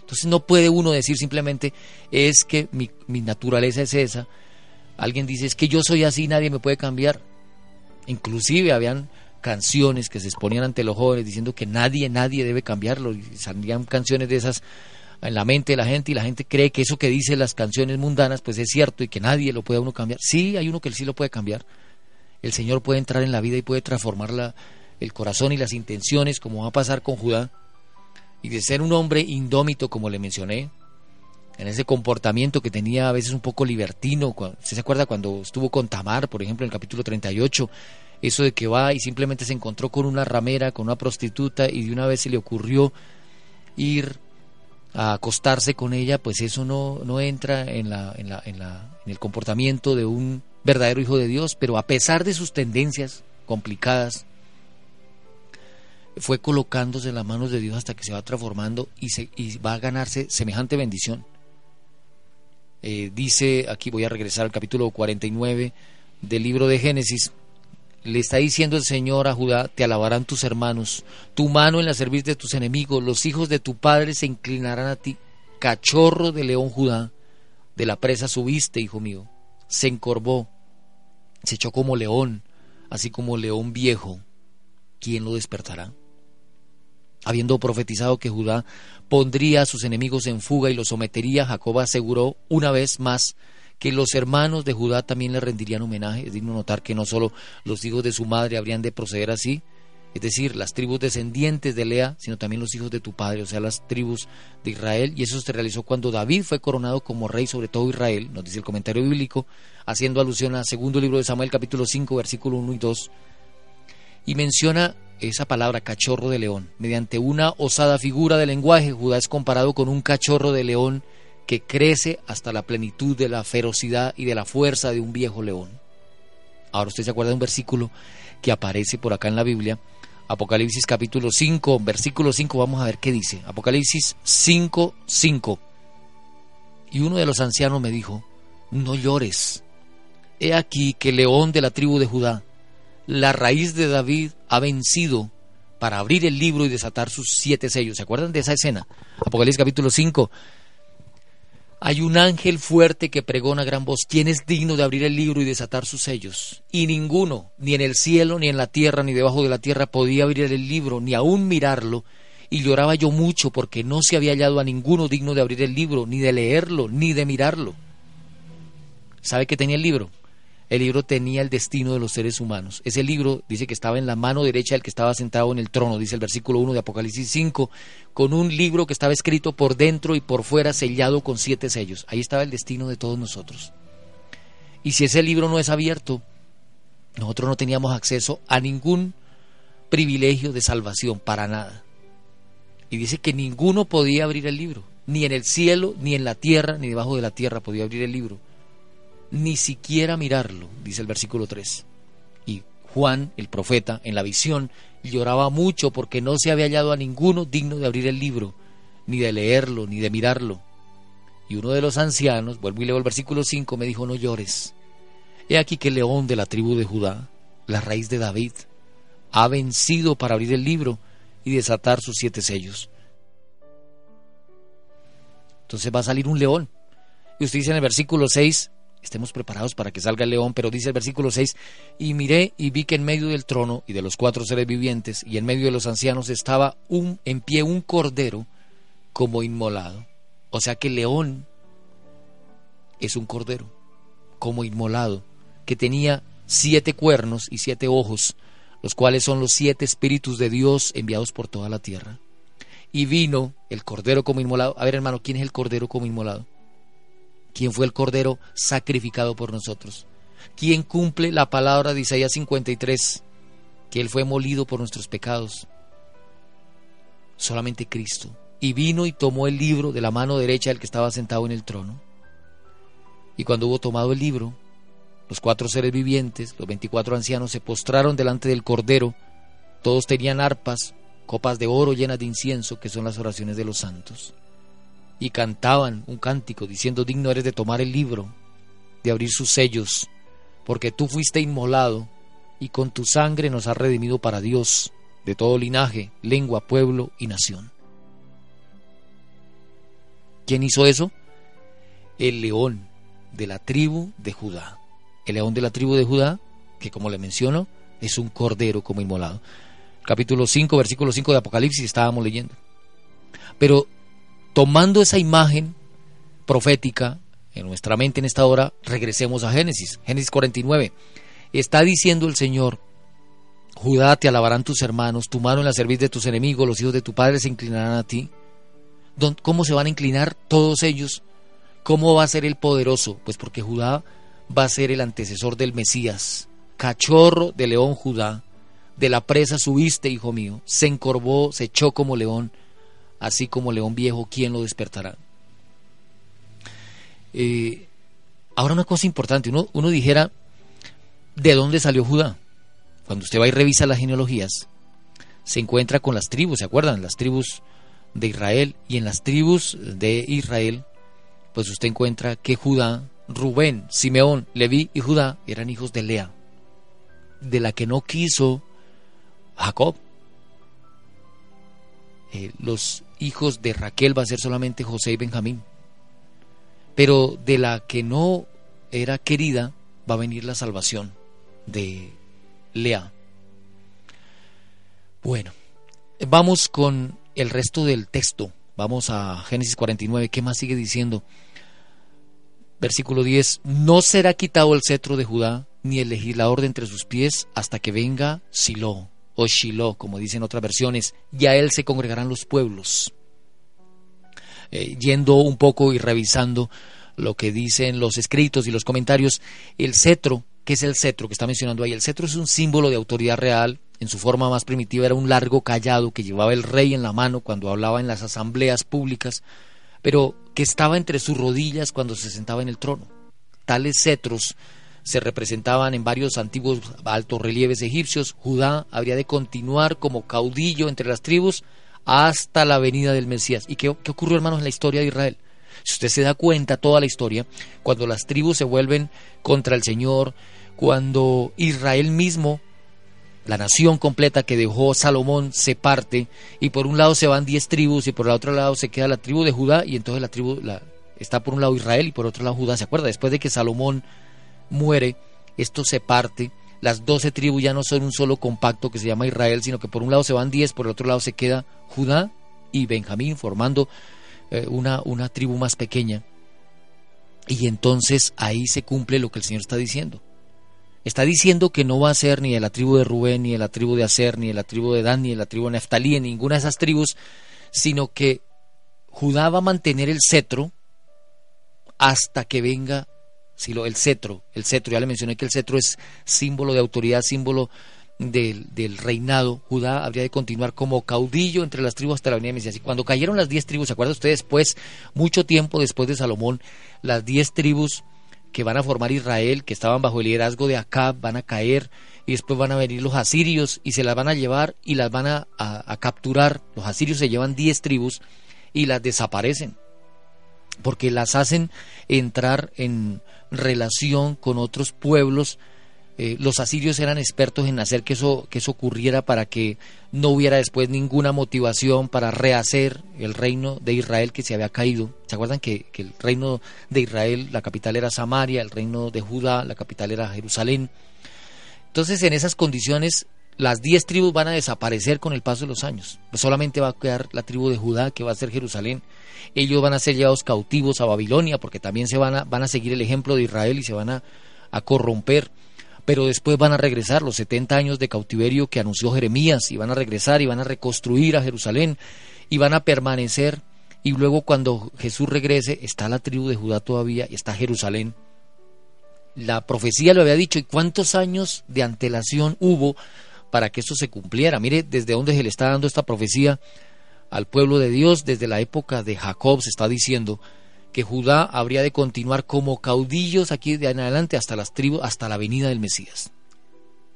Entonces no puede uno decir simplemente, es que mi, mi naturaleza es esa. Alguien dice, es que yo soy así, nadie me puede cambiar. Inclusive habían canciones que se exponían ante los jóvenes diciendo que nadie, nadie debe cambiarlo. Y salían canciones de esas en la mente de la gente y la gente cree que eso que dicen las canciones mundanas pues es cierto y que nadie lo puede uno cambiar. Sí, hay uno que sí lo puede cambiar el Señor puede entrar en la vida y puede transformar el corazón y las intenciones, como va a pasar con Judá, y de ser un hombre indómito, como le mencioné, en ese comportamiento que tenía a veces un poco libertino. ¿Usted se acuerda cuando estuvo con Tamar, por ejemplo, en el capítulo 38? Eso de que va y simplemente se encontró con una ramera, con una prostituta, y de una vez se le ocurrió ir a acostarse con ella, pues eso no, no entra en, la, en, la, en, la, en el comportamiento de un verdadero hijo de Dios, pero a pesar de sus tendencias complicadas, fue colocándose en las manos de Dios hasta que se va transformando y, se, va a ganarse semejante bendición. Eh, dice, aquí voy a regresar al capítulo 49 del libro de Génesis, le está diciendo el Señor a Judá, te alabarán tus hermanos, tu mano en la servir de tus enemigos, los hijos de tu padre se inclinarán a ti. Cachorro de león Judá, de la presa subiste, hijo mío, se encorvó, se echó como león, así como león viejo. ¿Quién lo despertará? Habiendo profetizado que Judá pondría a sus enemigos en fuga y los sometería, Jacob aseguró una vez más que los hermanos de Judá también le rendirían homenaje. Es digno notar que no solo los hijos de su madre habrían de proceder así, es decir, las tribus descendientes de Lea, sino también los hijos de tu padre, o sea, las tribus de Israel. Y eso se realizó cuando David fue coronado como rey sobre todo Israel, nos dice el comentario bíblico, haciendo alusión al segundo libro de Samuel, capítulo 5, versículo 1 y 2. Y menciona esa palabra cachorro de león. Mediante una osada figura de lenguaje, Judá es comparado con un cachorro de león que crece hasta la plenitud de la ferocidad y de la fuerza de un viejo león. Ahora usted se acuerda de un versículo que aparece por acá en la Biblia, Apocalipsis capítulo 5, versículo 5, vamos a ver qué dice. Apocalipsis 5, 5. Y uno de los ancianos me dijo, no llores. He aquí que el león de la tribu de Judá, la raíz de David ha vencido para abrir el libro y desatar sus siete sellos. ¿Se acuerdan de esa escena? Apocalipsis capítulo 5. Hay un ángel fuerte que pregona gran voz, ¿quién es digno de abrir el libro y desatar sus sellos? Y ninguno, ni en el cielo, ni en la tierra, ni debajo de la tierra, podía abrir el libro, ni aún mirarlo. Y lloraba yo mucho porque no se había hallado a ninguno digno de abrir el libro, ni de leerlo, ni de mirarlo. ¿Sabe qué tenía el libro? El libro tenía el destino de los seres humanos. Ese libro dice que estaba en la mano derecha del que estaba sentado en el trono, dice el versículo 1 de Apocalipsis 5, con un libro que estaba escrito por dentro y por fuera, sellado con siete sellos. Ahí estaba el destino de todos nosotros. Y si ese libro no es abierto, nosotros no teníamos acceso a ningún privilegio de salvación, para nada. Y dice que ninguno podía abrir el libro, ni en el cielo, ni en la tierra, ni debajo de la tierra podía abrir el libro ni siquiera mirarlo, dice el versículo 3. Y Juan, el profeta, en la visión, lloraba mucho porque no se había hallado a ninguno digno de abrir el libro, ni de leerlo, ni de mirarlo. Y uno de los ancianos, vuelvo y leo el versículo 5, me dijo, no llores. He aquí que el león de la tribu de Judá, la raíz de David, ha vencido para abrir el libro y desatar sus siete sellos. Entonces va a salir un león. Y usted dice en el versículo 6, estemos preparados para que salga el león, pero dice el versículo 6, y miré y vi que en medio del trono y de los cuatro seres vivientes y en medio de los ancianos estaba un, en pie un cordero como inmolado. O sea que el león es un cordero como inmolado, que tenía siete cuernos y siete ojos, los cuales son los siete espíritus de Dios enviados por toda la tierra. Y vino el cordero como inmolado. A ver hermano, ¿quién es el cordero como inmolado? ¿Quién fue el Cordero sacrificado por nosotros? ¿Quién cumple la palabra de Isaías 53? Que Él fue molido por nuestros pecados. Solamente Cristo. Y vino y tomó el libro de la mano derecha del que estaba sentado en el trono. Y cuando hubo tomado el libro, los cuatro seres vivientes, los veinticuatro ancianos, se postraron delante del Cordero. Todos tenían arpas, copas de oro llenas de incienso, que son las oraciones de los santos y cantaban un cántico diciendo, digno eres de tomar el libro, de abrir sus sellos, porque tú fuiste inmolado y con tu sangre nos has redimido para Dios, de todo linaje, lengua, pueblo y nación. ¿Quién hizo eso? El león de la tribu de Judá. El león de la tribu de Judá, que como le menciono, es un cordero como inmolado. Capítulo 5, versículo 5 de Apocalipsis estábamos leyendo. Pero tomando esa imagen profética en nuestra mente en esta hora, regresemos a Génesis. Génesis 49. Está diciendo el Señor, Judá te alabarán tus hermanos, tu mano en la serviz de tus enemigos, los hijos de tu padre se inclinarán a ti. ¿Cómo se van a inclinar todos ellos? ¿Cómo va a ser el poderoso? Pues porque Judá va a ser el antecesor del Mesías. Cachorro de león Judá, de la presa subiste, hijo mío, se encorvó, se echó como león, así como león viejo, ¿quién lo despertará? Eh, ahora una cosa importante, uno, dijera, ¿de dónde salió Judá? Cuando usted va y revisa las genealogías, se encuentra con las tribus, ¿se acuerdan? Las tribus de Israel, y en las tribus de Israel, pues usted encuentra que Judá, Rubén, Simeón, Leví y Judá eran hijos de Lea, de la que no quiso Jacob. Eh, los hijos de Raquel va a ser solamente José y Benjamín. Pero de la que no era querida va a venir la salvación de Lea. Bueno, vamos con el resto del texto. Vamos a Génesis 49. ¿Qué más sigue diciendo? Versículo 10. No será quitado el cetro de Judá, ni el legislador de entre sus pies, hasta que venga Silo o Shiloh, como dicen otras versiones, y a él se congregarán los pueblos. Eh, yendo un poco y revisando lo que dicen los escritos y los comentarios, el cetro, ¿qué es el cetro que está mencionando ahí? El cetro es un símbolo de autoridad real, en su forma más primitiva era un largo callado que llevaba el rey en la mano cuando hablaba en las asambleas públicas, pero que estaba entre sus rodillas cuando se sentaba en el trono. Tales cetros se representaban en varios antiguos altos relieves egipcios. Judá habría de continuar como caudillo entre las tribus hasta la venida del Mesías. ¿Y qué, qué ocurrió, hermanos, en la historia de Israel? Si usted se da cuenta, toda la historia, cuando las tribus se vuelven contra el Señor, cuando Israel mismo la nación completa que dejó Salomón se parte y por un lado se van diez tribus y por el otro lado se queda la tribu de Judá y entonces la tribu está por un lado Israel y por otro lado Judá. ¿Se acuerda? Después de que Salomón muere, esto se parte. Las doce tribus ya no son un solo compacto que se llama Israel, sino que por un lado se van diez, por el otro lado se queda Judá y Benjamín formando eh, una, una tribu más pequeña. Y entonces ahí se cumple lo que el Señor está diciendo. Está diciendo que no va a ser ni de la tribu de Rubén, ni de la tribu de Aser, ni de la tribu de Dan, ni de la tribu de Neftalí, en ninguna de esas tribus, sino que Judá va a mantener el cetro hasta que venga Silo, el cetro. El cetro, ya le mencioné que el cetro es símbolo de autoridad, símbolo del, del, reinado, Judá habría de continuar como caudillo entre las tribus hasta la venida de Mesías. Y cuando cayeron las diez tribus, ¿se acuerdan ustedes? Después, mucho tiempo después de Salomón, las diez tribus que van a formar Israel, que estaban bajo el liderazgo de Acab, van a caer y después van a venir los asirios y se las van a llevar y las van a, a capturar. Los asirios se llevan diez tribus y las desaparecen porque las hacen entrar en relación con otros pueblos eh, los asirios eran expertos en hacer que eso, que eso ocurriera para que no hubiera después ninguna motivación para rehacer el reino de Israel que se había caído. ¿Se acuerdan que, que el reino de Israel, la capital era Samaria, el reino de Judá, la capital era Jerusalén? Entonces, en esas condiciones, las diez tribus van a desaparecer con el paso de los años. Solamente va a quedar la tribu de Judá, que va a ser Jerusalén. Ellos van a ser llevados cautivos a Babilonia, porque también se van a, van a seguir el ejemplo de Israel y se van a, a corromper pero después van a regresar los 70 años de cautiverio que anunció Jeremías y van a regresar y van a reconstruir a Jerusalén y van a permanecer y luego cuando Jesús regrese está la tribu de Judá todavía y está Jerusalén. La profecía lo había dicho y cuántos años de antelación hubo para que esto se cumpliera. Mire desde dónde se le está dando esta profecía al pueblo de Dios, desde la época de Jacob se está diciendo que Judá habría de continuar como caudillos aquí de en adelante hasta las tribus, hasta la venida del Mesías.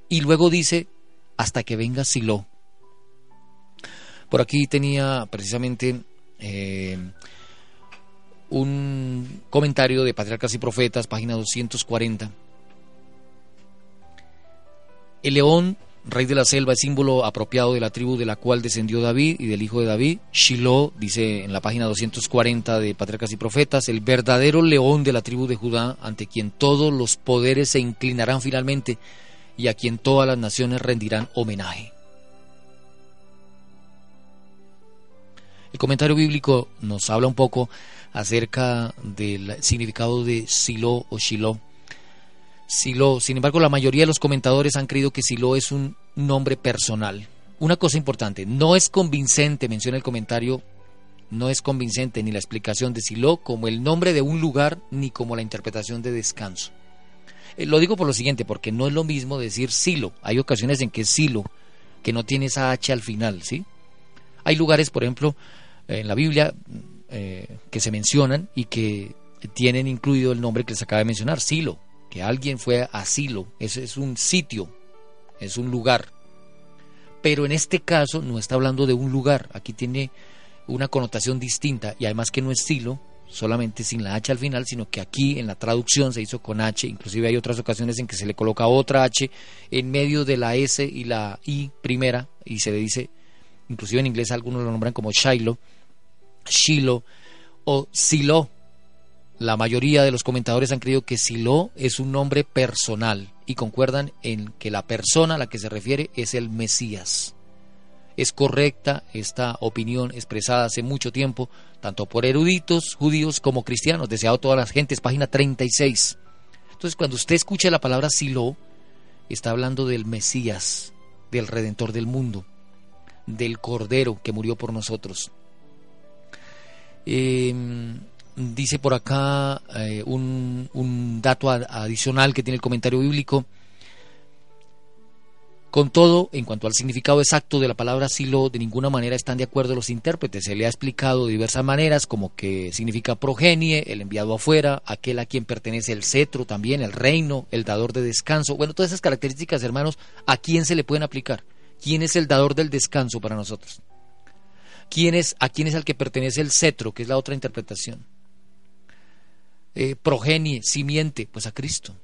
Y luego dice, hasta que venga Silo. Por aquí tenía precisamente eh, un comentario de Patriarcas y Profetas, página 240. El león rey de la selva, es símbolo apropiado de la tribu de la cual descendió David y del hijo de David. Shiloh, dice en la página 240 de Patriarcas y Profetas, el verdadero león de la tribu de Judá, ante quien todos los poderes se inclinarán finalmente y a quien todas las naciones rendirán homenaje. El comentario bíblico nos habla un poco acerca del significado de Silo o Shiloh Silo. Sin embargo, la mayoría de los comentadores han creído que Silo es un nombre personal. Una cosa importante, no es convincente, menciona el comentario, no es convincente ni la explicación de Silo como el nombre de un lugar ni como la interpretación de descanso. Eh, lo digo por lo siguiente, porque no es lo mismo decir Silo. Hay ocasiones en que Silo, que no tiene esa H al final, ¿sí? Hay lugares, por ejemplo, en la Biblia eh, que se mencionan y que tienen incluido el nombre que les acaba de mencionar, Silo, que alguien fue asilo, eso es un sitio, es un lugar. Pero en este caso no está hablando de un lugar, aquí tiene una connotación distinta y además que no es silo, solamente sin la H al final, sino que aquí en la traducción se hizo con H, inclusive hay otras ocasiones en que se le coloca otra H en medio de la S y la I primera y se le dice, inclusive en inglés algunos lo nombran como Shiloh, Shiloh o Silo, la mayoría de los comentadores han creído que Silo es un nombre personal y concuerdan en que la persona a la que se refiere es el Mesías. Es correcta esta opinión expresada hace mucho tiempo, tanto por eruditos judíos como cristianos, deseado todas las gentes, página 36. Entonces, cuando usted escucha la palabra Silo, está hablando del Mesías, del Redentor del mundo, del Cordero que murió por nosotros. Eh, dice por acá eh, un, dato adicional que tiene el comentario bíblico. Con todo, en cuanto al significado exacto de la palabra silo, de ninguna manera están de acuerdo los intérpretes. Se le ha explicado de diversas maneras, como que significa progenie, el enviado afuera, aquel a quien pertenece el cetro también, el reino, el dador de descanso. Bueno, todas esas características, hermanos, ¿a quién se le pueden aplicar? ¿Quién es el dador del descanso para nosotros? ¿Quién es, ¿A quién es al que pertenece el cetro, que es la otra interpretación? Eh, progenie, simiente, pues a Cristo.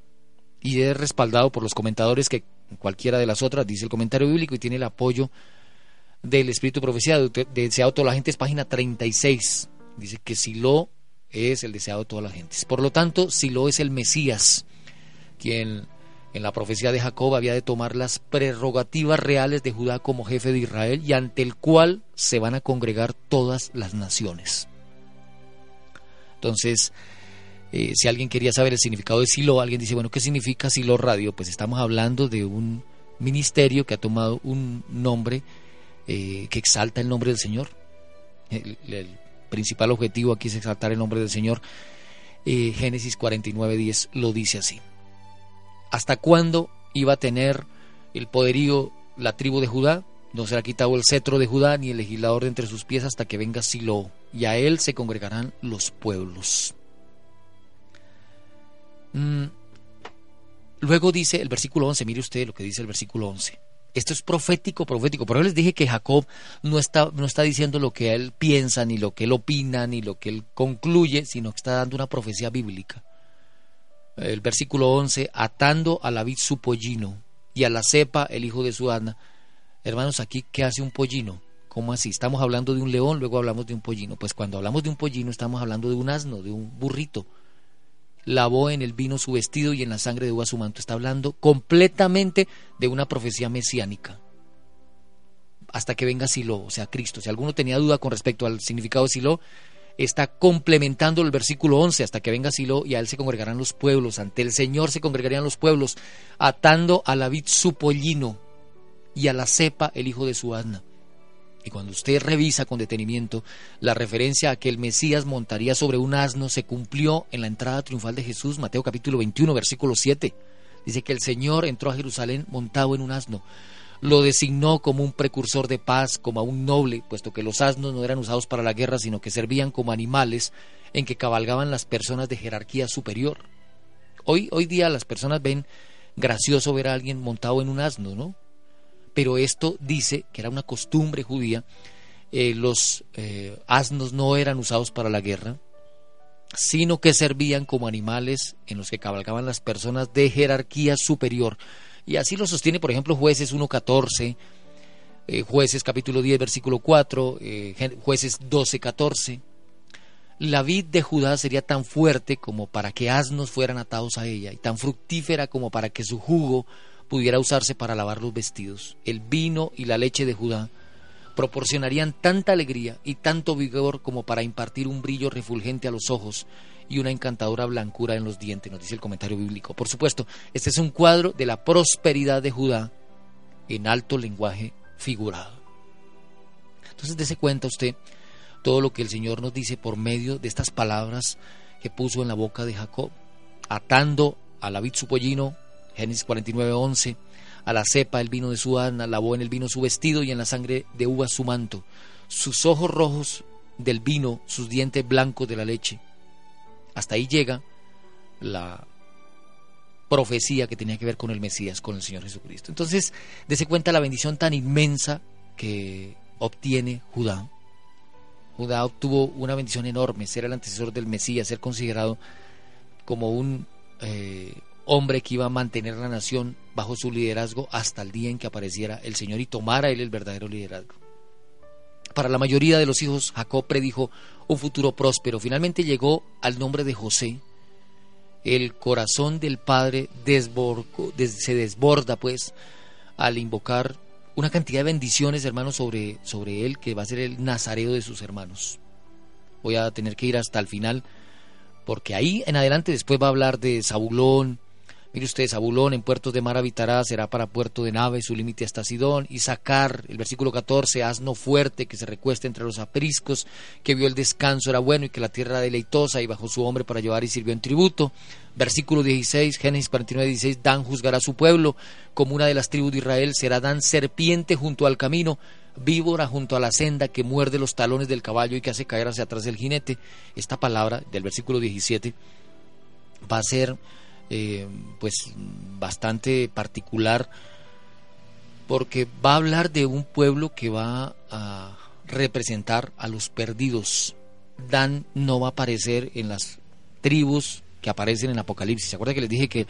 Y es respaldado por los comentadores que cualquiera de las otras, dice el comentario bíblico, y tiene el apoyo del Espíritu Profecía, de deseado toda la gente, es página 36. Dice que Silo es el deseado de toda la gente. Por lo tanto, Silo es el Mesías, quien en la profecía de Jacob había de tomar las prerrogativas reales de Judá como jefe de Israel y ante el cual se van a congregar todas las naciones. Entonces, eh, si alguien quería saber el significado de Silo, alguien dice, bueno, ¿qué significa Silo Radio? Pues estamos hablando de un ministerio que ha tomado un nombre eh, que exalta el nombre del Señor. El, principal objetivo aquí es exaltar el nombre del Señor. Eh, Génesis 49.10 lo dice así. ¿Hasta cuándo iba a tener el poderío la tribu de Judá? No será quitado el cetro de Judá ni el legislador de entre sus pies hasta que venga Silo, y a él se congregarán los pueblos. Mm. Luego dice el versículo 11, mire usted lo que dice el versículo 11. Esto es profético, profético. Por eso les dije que Jacob no está, no está diciendo lo que él piensa, ni lo que él opina, ni lo que él concluye, sino que está dando una profecía bíblica. El versículo 11, atando a la vid su pollino y a la cepa el hijo de su asna. Hermanos, aquí, ¿qué hace un pollino? ¿Cómo así? Estamos hablando de un león, luego hablamos de un pollino. Pues cuando hablamos de un pollino estamos hablando de un asno, de un burrito lavó en el vino su vestido y en la sangre de uva su manto. Está hablando completamente de una profecía mesiánica. Hasta que venga Silo, o sea, Cristo. Si alguno tenía duda con respecto al significado de Silo, está complementando el versículo 11, hasta que venga Silo y a él se congregarán los pueblos, ante el Señor se congregarían los pueblos, atando a la vid su pollino y a la cepa el hijo de su asna. Y cuando usted revisa con detenimiento, la referencia a que el Mesías montaría sobre un asno se cumplió en la entrada triunfal de Jesús, Mateo capítulo 21, versículo 7. Dice que el Señor entró a Jerusalén montado en un asno. Lo designó como un precursor de paz, como a un noble, puesto que los asnos no eran usados para la guerra, sino que servían como animales en que cabalgaban las personas de jerarquía superior. Hoy, hoy día las personas ven gracioso ver a alguien montado en un asno, ¿no? Pero esto dice que era una costumbre judía, eh, los eh, asnos no eran usados para la guerra, sino que servían como animales en los que cabalgaban las personas de jerarquía superior. Y así lo sostiene, por ejemplo, jueces 1.14, eh, jueces capítulo 10, versículo 4, jueces 12, 14. La vid de Judá sería tan fuerte como para que asnos fueran atados a ella, y tan fructífera como para que su jugo pudiera usarse para lavar los vestidos. El vino y la leche de Judá proporcionarían tanta alegría y tanto vigor como para impartir un brillo refulgente a los ojos y una encantadora blancura en los dientes, nos dice el comentario bíblico. Por supuesto, este es un cuadro de la prosperidad de Judá en alto lenguaje figurado. Entonces, dése cuenta usted todo lo que el Señor nos dice por medio de estas palabras que puso en la boca de Jacob, atando a la su pollino Génesis 49, 11. A la cepa el vino de su asna, lavó en el vino su vestido y en la sangre de uva su manto. Sus ojos rojos del vino, sus dientes blancos de la leche. Hasta ahí llega la profecía que tenía que ver con el Mesías, con el Señor Jesucristo. Entonces, dése cuenta la bendición tan inmensa que obtiene Judá. Judá obtuvo una bendición enorme, ser el antecesor del Mesías, ser considerado como un eh, hombre que iba a mantener la nación bajo su liderazgo hasta el día en que apareciera el Señor y tomara él el verdadero liderazgo. Para la mayoría de los hijos, Jacob predijo un futuro próspero. Finalmente llegó al nombre de José. El corazón del padre se desborda, pues, al invocar una cantidad de bendiciones, hermanos, sobre, sobre él, que va a ser el nazareo de sus hermanos. Voy a tener que ir hasta el final, porque ahí en adelante después va a hablar de Zabulón, Mire usted, Zabulón en puertos de mar habitará, será para puerto de nave, su límite hasta Sidón. Y sacar, el versículo 14, asno fuerte que se recuesta entre los apriscos, que vio el descanso era bueno y que la tierra era deleitosa y bajo su hombre para llevar y sirvió en tributo. Versículo 16, Génesis 49, 16, Dan juzgará a su pueblo, como una de las tribus de Israel será Dan serpiente junto al camino, víbora junto a la senda que muerde los talones del caballo y que hace caer hacia atrás el jinete. Esta palabra del versículo 17 va a ser eh, pues bastante particular porque va a hablar de un pueblo que va a representar a los perdidos. Dan no va a aparecer en las tribus que aparecen en Apocalipsis. ¿Se acuerda que les dije que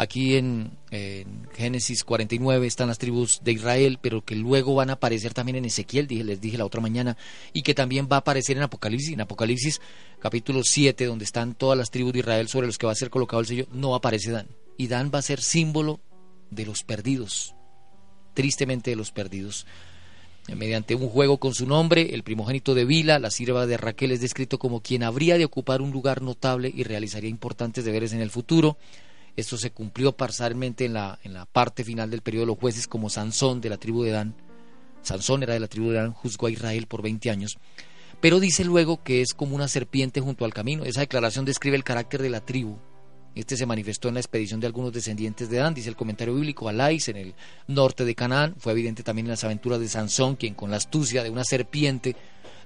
Aquí en, en, Génesis 49 están las tribus de Israel, pero que luego van a aparecer también en Ezequiel, dije, les dije la otra mañana, y que también va a aparecer en Apocalipsis. En Apocalipsis capítulo 7, donde están todas las tribus de Israel sobre los que va a ser colocado el sello, no aparece Dan. Y Dan va a ser símbolo de los perdidos, tristemente de los perdidos. Mediante un juego con su nombre, el primogénito de Vila, la sierva de Raquel, es descrito como quien habría de ocupar un lugar notable y realizaría importantes deberes en el futuro. Esto se cumplió parcialmente en la, en la parte final del periodo de los jueces como Sansón de la tribu de Dan. Sansón era de la tribu de Dan, juzgó a Israel por 20 años. Pero dice luego que es como una serpiente junto al camino. Esa declaración describe el carácter de la tribu. Este se manifestó en la expedición de algunos descendientes de Dan, dice el comentario bíblico, Alais, en el norte de Canaán. Fue evidente también en las aventuras de Sansón, quien con la astucia de una serpiente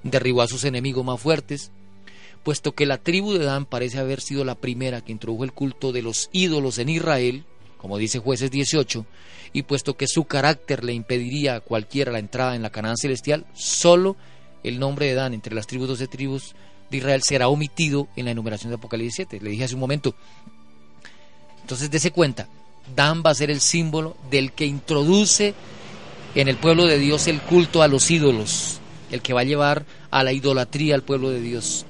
derribó a sus enemigos más fuertes puesto que la tribu de Dan parece haber sido la primera que introdujo el culto de los ídolos en Israel, como dice jueces 18, y puesto que su carácter le impediría a cualquiera la entrada en la Canaán celestial, solo el nombre de Dan entre las tribus 12 tribus de Israel será omitido en la enumeración de Apocalipsis 7. Le dije hace un momento. Entonces, dése cuenta, Dan va a ser el símbolo del que introduce en el pueblo de Dios el culto a los ídolos, el que va a llevar a la idolatría al pueblo de Dios.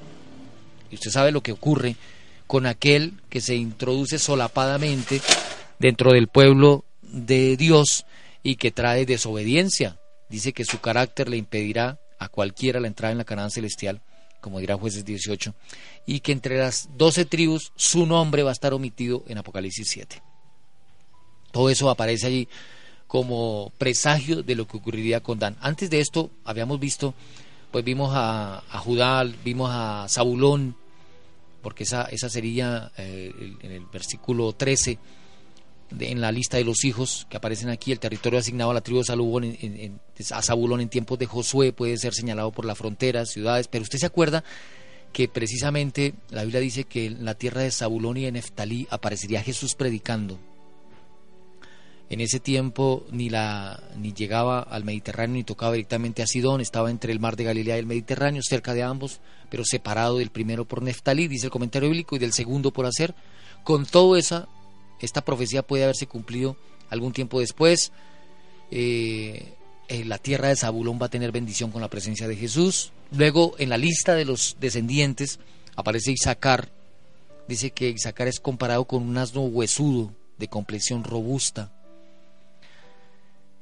Usted sabe lo que ocurre con aquel que se introduce solapadamente dentro del pueblo de Dios y que trae desobediencia. Dice que su carácter le impedirá a cualquiera la entrada en la Canaán celestial, como dirá jueces 18, y que entre las doce tribus su nombre va a estar omitido en Apocalipsis 7. Todo eso aparece allí como presagio de lo que ocurriría con Dan. Antes de esto habíamos visto pues vimos a, Judá, vimos a Zabulón, porque esa, esa sería eh, en el versículo 13, en la lista de los hijos que aparecen aquí, el territorio asignado a la tribu de Zabulón en, a Zabulón en tiempos de Josué puede ser señalado por las fronteras, ciudades, pero usted se acuerda que precisamente la Biblia dice que en la tierra de Zabulón y de Neftalí aparecería Jesús predicando en ese tiempo ni, la, ni llegaba al Mediterráneo ni tocaba directamente a Sidón, estaba entre el mar de Galilea y el Mediterráneo, cerca de ambos, pero separado del primero por Neftalí, dice el comentario bíblico, y del segundo por hacer. Con todo esa, esta profecía puede haberse cumplido algún tiempo después. Eh, eh, la tierra de Zabulón va a tener bendición con la presencia de Jesús. Luego, en la lista de los descendientes, aparece Isaacar. Dice que Isaacar es comparado con un asno huesudo, de complexión robusta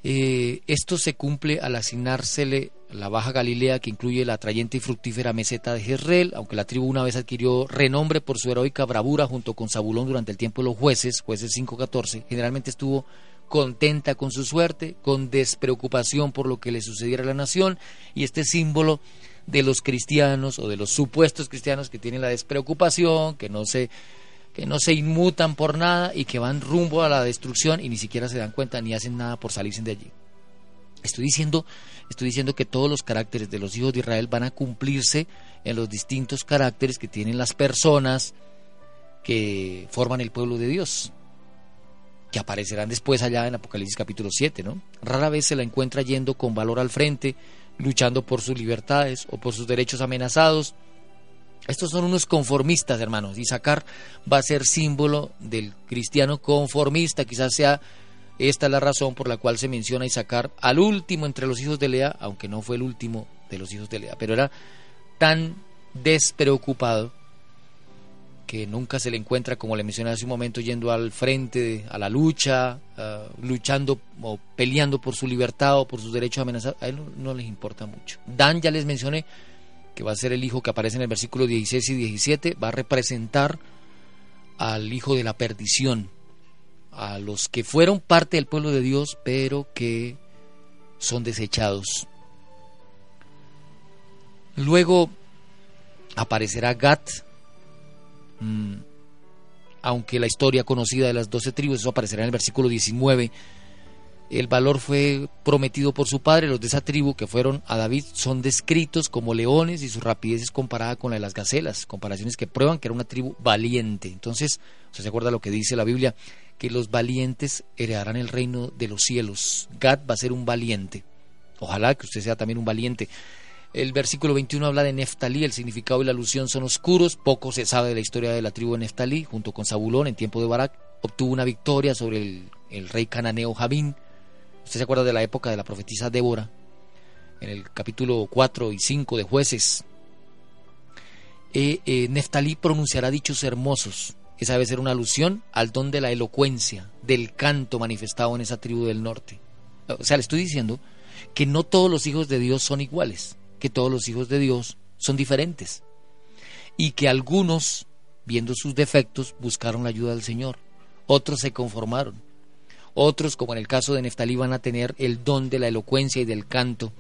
eh, esto se cumple al asignársele la Baja Galilea, que incluye la atrayente y fructífera meseta de Jezreel, aunque la tribu una vez adquirió renombre por su heroica bravura junto con Zabulón durante el tiempo de los jueces, jueces 5.14, generalmente estuvo contenta con su suerte, con despreocupación por lo que le sucediera a la nación, y este símbolo de los cristianos o de los supuestos cristianos que tienen la despreocupación, que no se que no se inmutan por nada y que van rumbo a la destrucción y ni siquiera se dan cuenta ni hacen nada por salirse de allí. Estoy diciendo, estoy diciendo que todos los caracteres de los hijos de Israel van a cumplirse en los distintos caracteres que tienen las personas que forman el pueblo de Dios, que aparecerán después allá en Apocalipsis capítulo 7, ¿no? Rara vez se la encuentra yendo con valor al frente, luchando por sus libertades o por sus derechos amenazados, estos son unos conformistas, hermanos. Y va a ser símbolo del cristiano conformista. Quizás sea esta la razón por la cual se menciona Isaacar al último entre los hijos de Lea, aunque no fue el último de los hijos de Lea, pero era tan despreocupado que nunca se le encuentra, como le mencioné hace un momento, yendo al frente, a la lucha, ah, luchando o peleando por su libertad o por sus derechos amenazados. A él no les importa mucho. Dan, ya les mencioné, que va a ser el hijo que aparece en el versículo 16 y 17, va a representar al hijo de la perdición, a los que fueron parte del pueblo de Dios, pero que son desechados. Luego aparecerá Gat, mm, aunque la historia conocida de las doce tribus, eso aparecerá en el versículo 19, el valor fue prometido por su padre. Los de esa tribu que fueron a David son descritos como leones y su rapidez es comparada con la de las gacelas, comparaciones que prueban que era una tribu valiente. Entonces, ¿se acuerda lo que dice la Biblia? Que los valientes heredarán el reino de los cielos. Gad va a ser un valiente. Ojalá que usted sea también un valiente. El versículo 21 habla de Neftalí, el significado y la alusión son oscuros, poco se sabe de la historia de la tribu de Neftalí, junto con Zabulón en tiempo de Barak, obtuvo una victoria sobre el, el rey cananeo Javín. Usted se acuerda de la época de la profetisa Débora, en el capítulo 4 y 5 de jueces. Eh, eh, Neftalí pronunciará dichos hermosos. Esa debe ser una alusión al don de la elocuencia, del canto manifestado en esa tribu del norte. O sea, le estoy diciendo que no todos los hijos de Dios son iguales, que todos los hijos de Dios son diferentes y que algunos, viendo sus defectos, buscaron la ayuda del Señor, otros se conformaron, otros, como en el caso de Neftalí, van a tener el don de la elocuencia y del canto.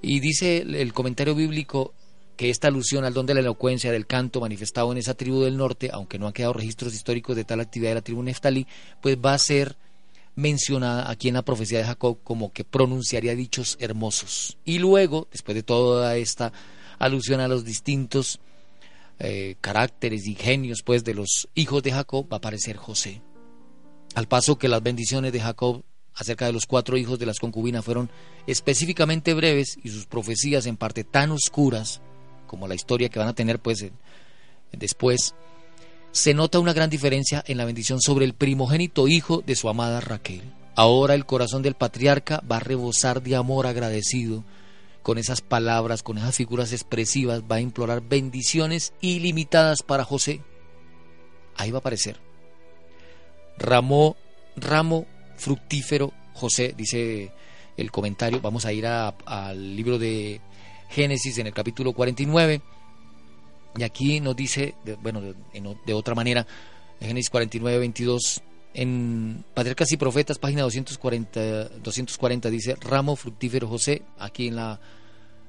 Y dice el comentario bíblico que esta alusión al don de la elocuencia del canto manifestado en esa tribu del norte, aunque no han quedado registros históricos de tal actividad de la tribu Neftalí, pues va a ser mencionada aquí en la profecía de Jacob como que pronunciaría dichos hermosos. Y luego, después de toda esta alusión a los distintos eh, caracteres y genios pues de los hijos de Jacob, va a aparecer José. Al paso que las bendiciones de Jacob acerca de los cuatro hijos de las concubinas fueron específicamente breves y sus profecías en parte tan oscuras como la historia que van a tener pues después, se nota una gran diferencia en la bendición sobre el primogénito hijo de su amada Raquel. Ahora el corazón del patriarca va a rebosar de amor agradecido con esas palabras, con esas figuras expresivas, va a implorar bendiciones ilimitadas para José. Ahí va a aparecer. Ramo, ramo fructífero José, dice el comentario. Vamos a ir al libro de Génesis en el capítulo 49. Y aquí nos dice, bueno, de, otra manera, Génesis 49, 22, en Patriarcas y Profetas, página 240, 240 dice, ramo fructífero José, aquí en la,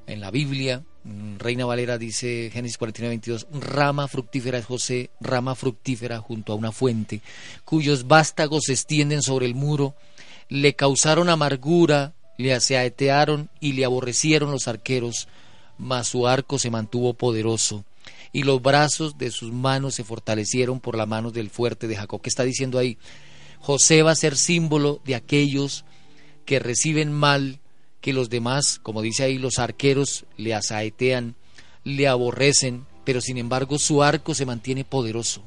en la Biblia, mm, Reina Valera dice, Génesis 49, 22, rama fructífera es José, rama fructífera junto a una fuente, cuyos vástagos se extienden sobre el muro, le causaron amargura, le aseatearon y le aborrecieron los arqueros, mas su arco se mantuvo poderoso y los brazos de sus manos se fortalecieron por las manos del fuerte de Jacob. ¿Qué está diciendo ahí? José va a ser símbolo de aquellos que reciben mal, que los demás, como dice ahí, los arqueros le asaetean, le aborrecen, pero sin embargo su arco se mantiene poderoso.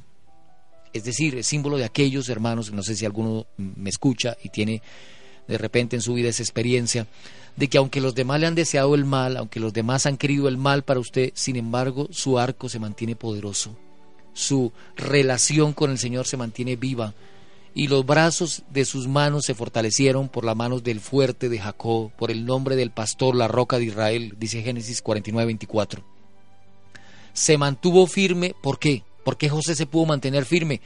Es decir, es símbolo de aquellos hermanos, no sé si alguno me escucha y tiene de repente en su vida esa experiencia, de que aunque los demás le han deseado el mal, aunque los demás han querido el mal para usted, sin embargo su arco se mantiene poderoso, su relación con el Señor se mantiene viva, y los brazos de sus manos se fortalecieron por las manos del fuerte de Jacob, por el nombre del pastor, la roca de Israel, dice Génesis 49, 24. Se mantuvo firme, ¿por qué? ¿Por qué José se pudo mantener firme?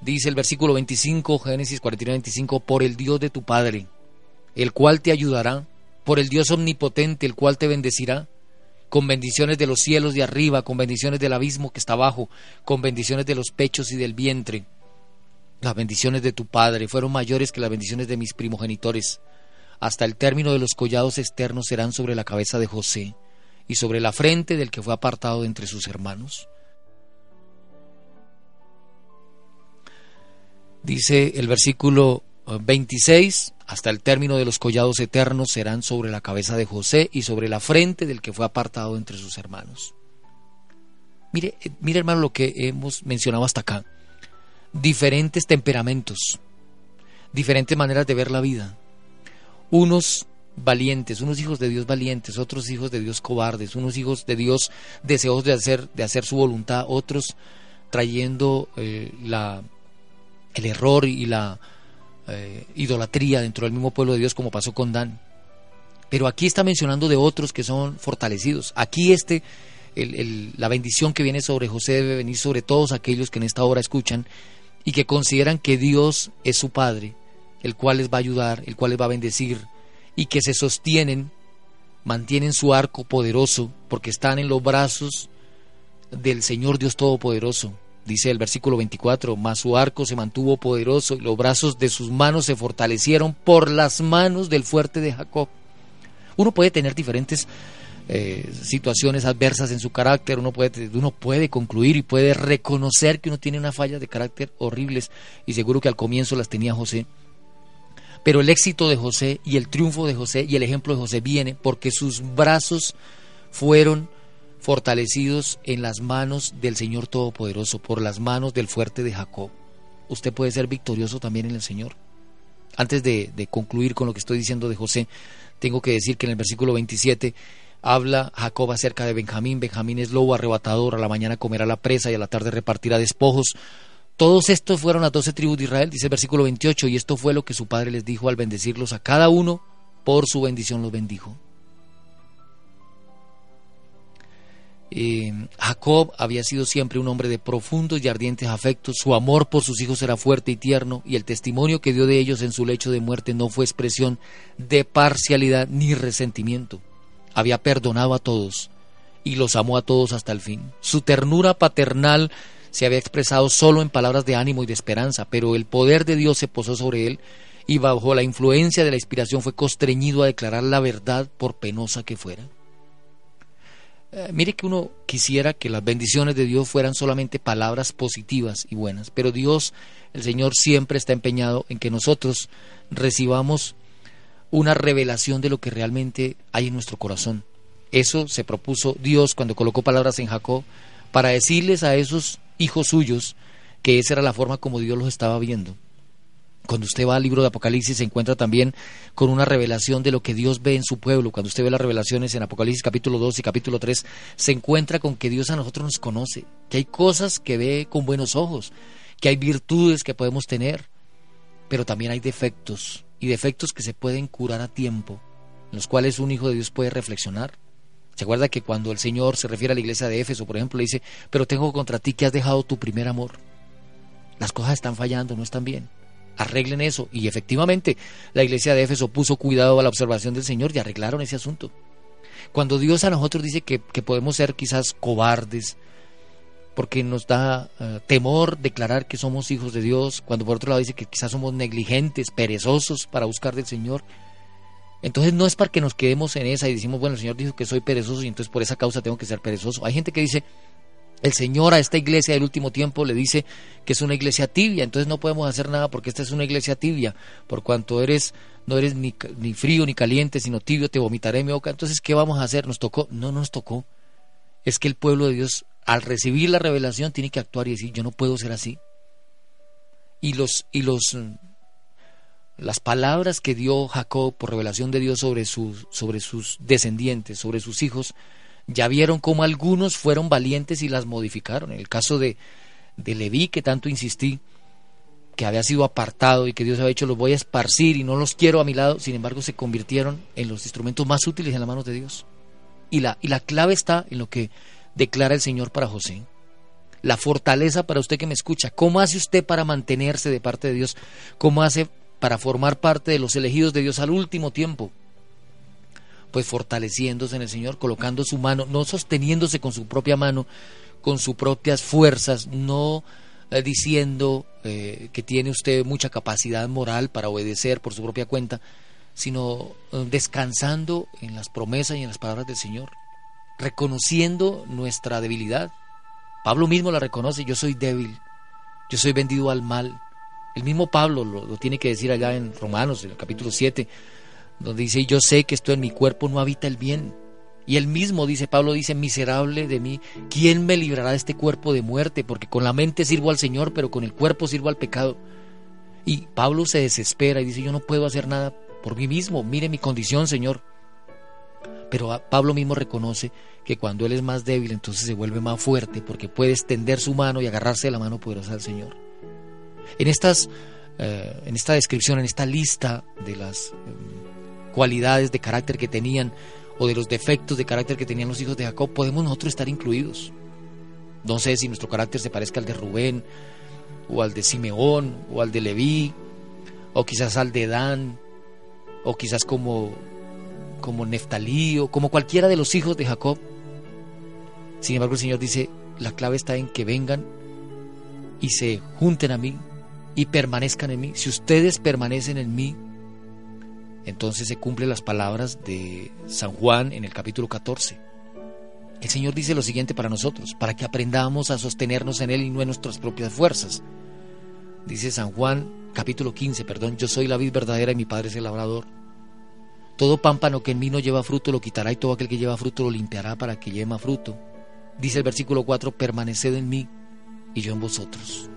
Dice el versículo 25, Génesis 49, 25, por el Dios de tu Padre, el cual te ayudará, por el Dios omnipotente, el cual te bendecirá, con bendiciones de los cielos de arriba, con bendiciones del abismo que está abajo, con bendiciones de los pechos y del vientre. Las bendiciones de tu Padre fueron mayores que las bendiciones de mis primogenitores. Hasta el término de los collados externos serán sobre la cabeza de José y sobre la frente del que fue apartado de entre sus hermanos. Dice el versículo 26, eh, hasta el término de los collados eternos serán sobre la cabeza de José y sobre la frente del que fue apartado entre sus hermanos. Mire, eh, mire hermano lo que hemos mencionado hasta acá. Diferentes temperamentos, diferentes maneras de ver la vida. Unos valientes, unos hijos de Dios valientes, otros hijos de Dios cobardes, unos hijos de Dios deseosos de hacer, de hacer su voluntad, otros trayendo eh, el error y la eh, idolatría dentro del mismo pueblo de Dios como pasó con Dan. Pero aquí está mencionando de otros que son fortalecidos. Aquí este, la bendición que viene sobre José debe venir sobre todos aquellos que en esta hora escuchan y que consideran que Dios es su Padre, el cual les va a ayudar, el cual les va a bendecir y que se sostienen, mantienen su arco poderoso porque están en los brazos del Señor Dios Todopoderoso dice el versículo 24, mas su arco se mantuvo poderoso y los brazos de sus manos se fortalecieron por las manos del fuerte de Jacob. Uno puede tener diferentes eh, situaciones adversas en su carácter, uno puede, uno puede concluir y puede reconocer que uno tiene una falla de carácter horribles y seguro que al comienzo las tenía José. Pero el éxito de José y el triunfo de José y el ejemplo de José viene porque sus brazos fueron fortalecidos en las manos del Señor Todopoderoso, por las manos del fuerte de Jacob. usted puede ser victorioso también en el Señor. Antes de, de concluir con lo que estoy diciendo de José, tengo que decir que en el versículo 27 habla Jacob acerca de Benjamín. Benjamín es lobo arrebatador, a la mañana comerá la presa y a la tarde repartirá despojos. Todos estos fueron las doce tribus de Israel, dice el versículo 28, y esto fue lo que su padre les dijo al bendecirlos a cada uno, por su bendición los bendijo. Eh, Jacob había sido siempre un hombre de profundos y ardientes afectos, su amor por sus hijos era fuerte y tierno, y el testimonio que dio de ellos en su lecho de muerte no fue expresión de parcialidad ni resentimiento. Había perdonado a todos y los amó a todos hasta el fin. Su ternura paternal se había expresado solo en palabras de ánimo y de esperanza, pero el poder de Dios se posó sobre él y bajo la influencia de la inspiración fue constreñido a declarar la verdad por penosa que fuera. Eh, mire que uno quisiera que las bendiciones de Dios fueran solamente palabras positivas y buenas, pero Dios, el Señor, siempre está empeñado en que nosotros recibamos una revelación de lo que realmente hay en nuestro corazón. Eso se propuso Dios cuando colocó palabras en Jacob para decirles a esos hijos suyos que esa era la forma como Dios los estaba viendo. Cuando usted va al libro de Apocalipsis se encuentra también con una revelación de lo que Dios ve en su pueblo. Cuando usted ve las revelaciones en Apocalipsis capítulo 2 y capítulo 3, se encuentra con que Dios a nosotros nos conoce, que hay cosas que ve con buenos ojos, que hay virtudes que podemos tener, pero también hay defectos y defectos que se pueden curar a tiempo, en los cuales un hijo de Dios puede reflexionar. ¿Se acuerda que cuando el Señor se refiere a la iglesia de Éfeso, por ejemplo, le dice, pero tengo contra ti que has dejado tu primer amor? Las cosas están fallando, no están bien arreglen eso. Y efectivamente, la iglesia de Éfeso puso cuidado a la observación del Señor y arreglaron ese asunto. Cuando Dios a nosotros dice que, podemos ser quizás cobardes, porque nos da eh, temor declarar que somos hijos de Dios, cuando por otro lado dice que quizás somos negligentes, perezosos para buscar del Señor. Entonces no es para que nos quedemos en esa y decimos, bueno, el Señor dijo que soy perezoso y entonces por esa causa tengo que ser perezoso. Hay gente que dice, el Señor a esta iglesia del último tiempo le dice que es una iglesia tibia, entonces no podemos hacer nada porque esta es una iglesia tibia, por cuanto eres no eres ni, ni frío ni caliente, sino tibio, te vomitaré mi boca. Entonces, ¿qué vamos a hacer? ¿Nos tocó? No nos tocó. Es que el pueblo de Dios, al recibir la revelación, tiene que actuar y decir, yo no puedo ser así. Y los, y los las palabras que dio Jacob por revelación de Dios sobre sus, sobre sus descendientes, sobre sus hijos, ya vieron cómo algunos fueron valientes y las modificaron. En el caso de, de Leví, que tanto insistí, que había sido apartado y que Dios había dicho los voy a esparcir y no los quiero a mi lado, sin embargo se convirtieron en los instrumentos más útiles en las manos de Dios. Y la, y la clave está en lo que declara el Señor para José. La fortaleza para usted que me escucha. ¿Cómo hace usted para mantenerse de parte de Dios? ¿Cómo hace para formar parte de los elegidos de Dios al último tiempo? pues fortaleciéndose en el Señor, colocando su mano, no sosteniéndose con su propia mano, con sus propias fuerzas, no eh, diciendo eh, que tiene usted mucha capacidad moral para obedecer por su propia cuenta, sino eh, descansando en las promesas y en las palabras del Señor, reconociendo nuestra debilidad. Pablo mismo la reconoce, yo soy débil, yo soy vendido al mal. El mismo Pablo lo, tiene que decir allá en Romanos, en el capítulo 7, donde dice, yo sé que esto en mi cuerpo no habita el bien. Y él mismo dice, Pablo dice, miserable de mí, ¿quién me librará de este cuerpo de muerte? Porque con la mente sirvo al Señor, pero con el cuerpo sirvo al pecado. Y Pablo se desespera y dice, yo no puedo hacer nada por mí mismo, mire mi condición, Señor. Pero Pablo mismo reconoce que cuando él es más débil, entonces se vuelve más fuerte, porque puede extender su mano y agarrarse de la mano poderosa del Señor. En estas, eh, en esta descripción, en esta lista de las... Em, cualidades de carácter que tenían o de los defectos de carácter que tenían los hijos de Jacob, podemos nosotros estar incluidos. No sé si nuestro carácter se parezca al de Rubén, o al de Simeón, o al de Leví, o quizás al de Dan, o quizás como, como Neftalí, o como cualquiera de los hijos de Jacob. Sin embargo, el Señor dice, la clave está en que vengan y se junten a mí y permanezcan en mí. Si ustedes permanecen en mí, entonces se cumplen las palabras de San Juan en el capítulo 14. El Señor dice lo siguiente para nosotros, para que aprendamos a sostenernos en Él y no en nuestras propias fuerzas. Dice San Juan capítulo 15, perdón, yo soy la vid verdadera y mi Padre es el labrador. Todo pámpano que en mí no lleva fruto lo quitará y todo aquel que lleva fruto lo limpiará para que lleve fruto. Dice el versículo 4, permaneced en mí y yo en vosotros.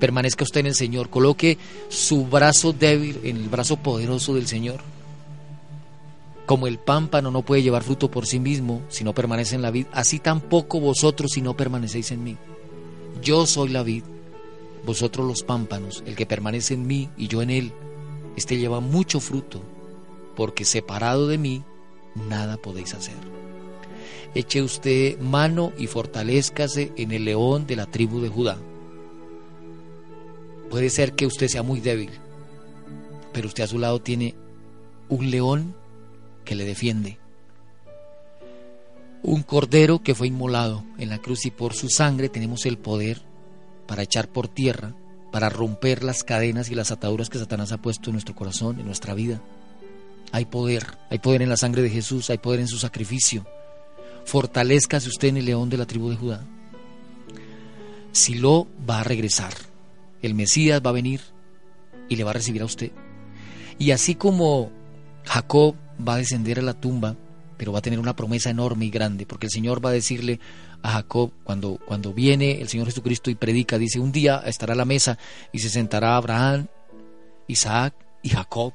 Permanezca usted en el Señor. Coloque su brazo débil en el brazo poderoso del Señor. Como el pámpano no puede llevar fruto por sí mismo si no permanece en la vid, así tampoco vosotros si no permanecéis en mí. Yo soy la vid, vosotros los pámpanos, el que permanece en mí y yo en él, este lleva mucho fruto, porque separado de mí nada podéis hacer. Eche usted mano y fortalezcase en el león de la tribu de Judá. Puede ser que usted sea muy débil, pero usted a su lado tiene un león que le defiende. Un cordero que fue inmolado en la cruz y por su sangre tenemos el poder para echar por tierra, para romper las cadenas y las ataduras que Satanás ha puesto en nuestro corazón, en nuestra vida. Hay poder, hay poder en la sangre de Jesús, hay poder en su sacrificio. Fortalezcase usted en el león de la tribu de Judá. Silo va a regresar. El Mesías va a venir y le va a recibir a usted. Y así como Jacob va a descender a la tumba, pero va a tener una promesa enorme y grande, porque el Señor va a decirle a Jacob, cuando, cuando viene el Señor Jesucristo y predica, dice, un día estará a la mesa y se sentará Abraham, Isaac y Jacob.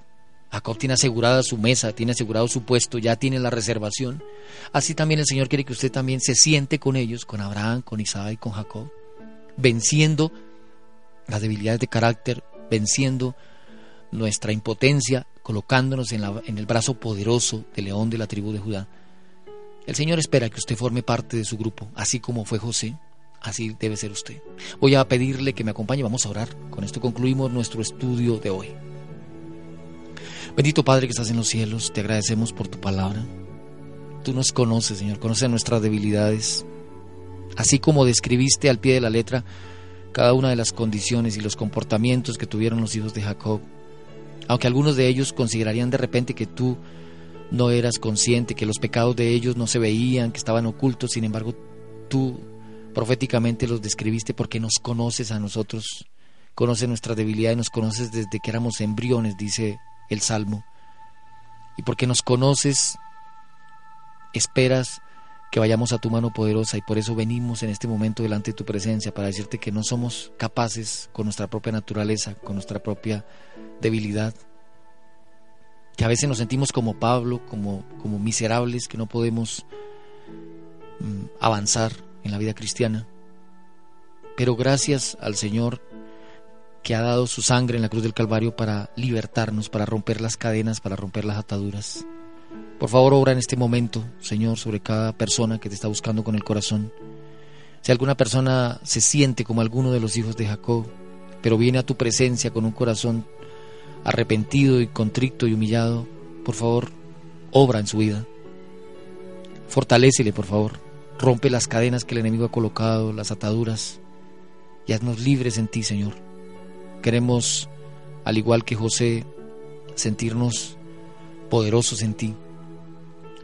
Jacob tiene asegurada su mesa, tiene asegurado su puesto, ya tiene la reservación. Así también el Señor quiere que usted también se siente con ellos, con Abraham, con Isaac y con Jacob, venciendo las debilidades de carácter, venciendo nuestra impotencia, colocándonos en, la, en, el brazo poderoso del león de la tribu de Judá. El Señor espera que usted forme parte de su grupo, así como fue José, así debe ser usted. Voy a pedirle que me acompañe, vamos a orar. Con esto concluimos nuestro estudio de hoy. Bendito Padre que estás en los cielos, te agradecemos por tu palabra. Tú nos conoces, Señor, conoces nuestras debilidades. Así como describiste al pie de la letra cada una de las condiciones y los comportamientos que tuvieron los hijos de Jacob, aunque algunos de ellos considerarían de repente que tú no eras consciente, que los pecados de ellos no se veían, que estaban ocultos, sin embargo tú proféticamente los describiste porque nos conoces a nosotros, conoces nuestra debilidad y nos conoces desde que éramos embriones, dice el Salmo. Y porque nos conoces, esperas que vayamos a tu mano poderosa y por eso venimos en este momento delante de tu presencia para decirte que no somos capaces con nuestra propia naturaleza, con nuestra propia debilidad, a veces nos sentimos como Pablo, como, como miserables, que no podemos mm, avanzar en la vida cristiana. Pero gracias al Señor que ha dado su sangre en la cruz del Calvario para libertarnos, para romper las cadenas, para romper las ataduras. Por favor, obra en este momento, Señor, sobre cada persona que te está buscando con el corazón. Si alguna persona se siente como alguno de los hijos de Jacob, pero viene a tu presencia con un corazón arrepentido y contrito y humillado, por favor, obra en su vida. Fortalécele, por favor. Rompe las cadenas que el enemigo ha colocado, las ataduras, y haznos libres en ti, Señor. Queremos, al igual que José, sentirnos poderosos en ti.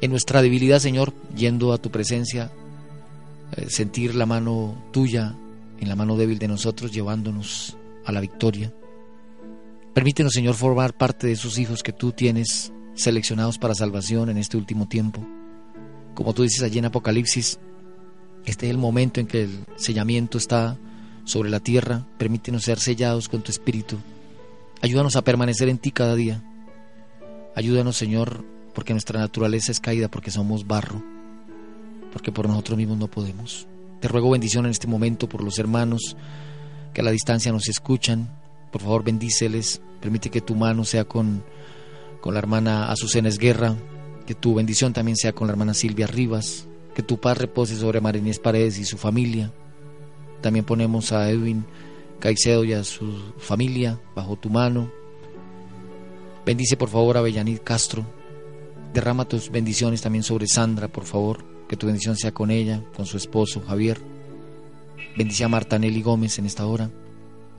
En nuestra debilidad, Señor, yendo a tu presencia, eh, sentir la mano tuya en la mano débil de nosotros, llevándonos a la victoria. Permítenos, Señor, formar parte de esos hijos que tú tienes seleccionados para salvación en este último tiempo. Como tú dices allí en Apocalipsis, este es el momento en que el sellamiento está sobre la tierra. Permítenos ser sellados con tu espíritu. Ayúdanos a permanecer en ti cada día. Ayúdanos, Señor, porque nuestra naturaleza es caída, porque somos barro, porque por nosotros mismos no podemos. Te ruego bendición en este momento por los hermanos que a la distancia nos escuchan. Por favor, bendíceles. Permite que tu mano sea con, con la hermana Azucena Guerra, que tu bendición también sea con la hermana Silvia Rivas, que tu paz repose sobre Marinés Paredes y su familia. También ponemos a Edwin Caicedo y a su familia bajo tu mano. Bendice por favor a Bellanit Castro. Derrama tus bendiciones también sobre Sandra, por favor. Que tu bendición sea con ella, con su esposo Javier. Bendice a Marta Nelly Gómez en esta hora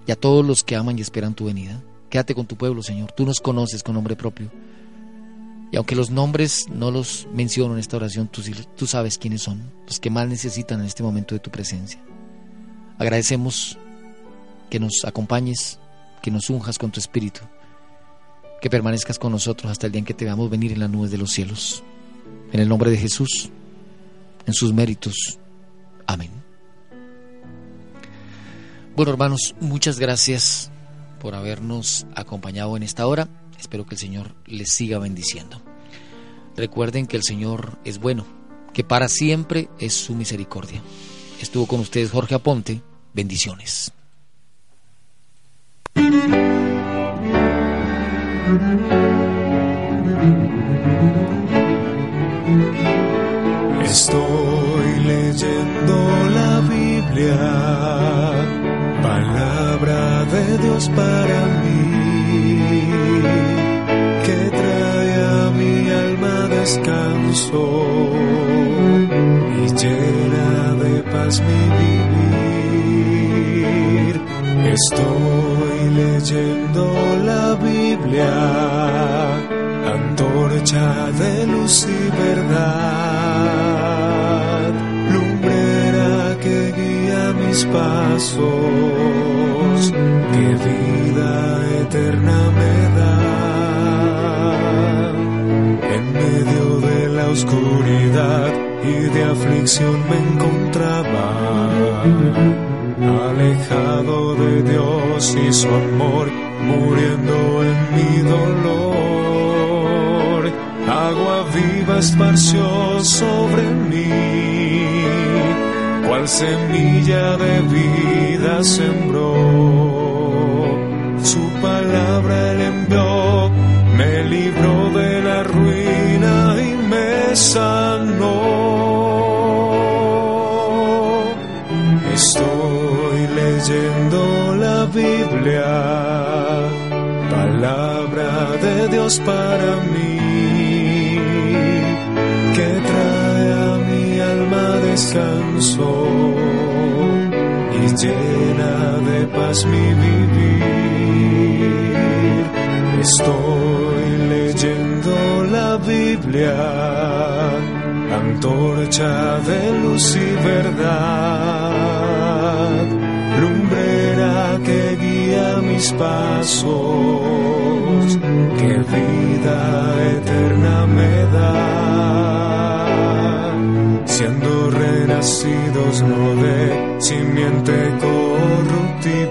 y a todos los que aman y esperan tu venida. Quédate con tu pueblo, Señor. Tú nos conoces con nombre propio. Y aunque los nombres no los menciono en esta oración, tú, tú sabes quiénes son, los que más necesitan en este momento de tu presencia. Agradecemos que nos acompañes, que nos unjas con tu espíritu, que permanezcas con nosotros hasta el día en que te veamos venir en las nubes de los cielos. En el nombre de Jesús, en sus méritos. Amén. Bueno, hermanos, muchas gracias por habernos acompañado en esta hora. Espero que el Señor les siga bendiciendo. Recuerden que el Señor es bueno, que para siempre es su misericordia. Estuvo con ustedes Jorge Aponte. Bendiciones. Para mí, que trae a mi alma descanso y llena de paz mi vivir. Estoy leyendo la Biblia, antorcha de luz y verdad, lumbrera que guía mis pasos, que vida eterna me da. En medio de la oscuridad y de aflicción me encontraba alejado de Dios y su amor, muriendo en mi dolor. Agua viva esparció sobre mí, cual semilla de vida sembró. Su palabra él envió, me libró de la ruina y me sanó. Estoy leyendo la Biblia, palabra de Dios para mí, que trae a mi alma descanso y llena de paz mi vivir. Estoy leyendo la Biblia, antorcha de luz y verdad, lumbrera que guía mis pasos, que vida eterna me da. Siendo renacidos no de simiente corruptible.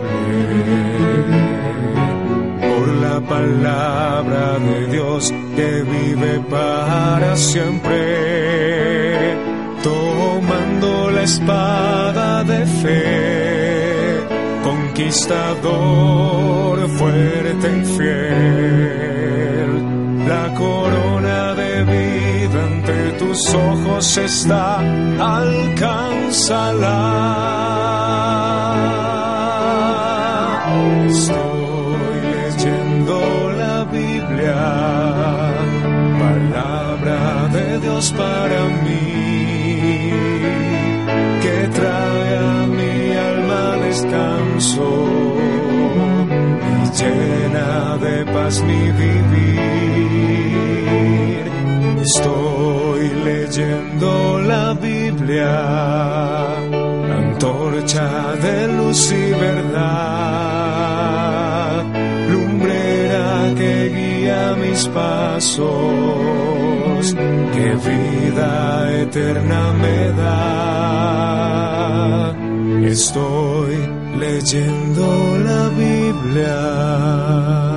Por la palabra de Dios que vive para siempre, tomando la espada de fe, conquistador fuerte y fiel, la corona de vida tus ojos está, alcánzala. Estoy leyendo la Biblia, palabra de Dios para mí, que trae a mi alma descanso y llena de paz mi vivir. Estoy leyendo la Biblia, antorcha de luz y verdad, lumbrera que guía mis pasos, que vida eterna me da. Estoy leyendo la Biblia.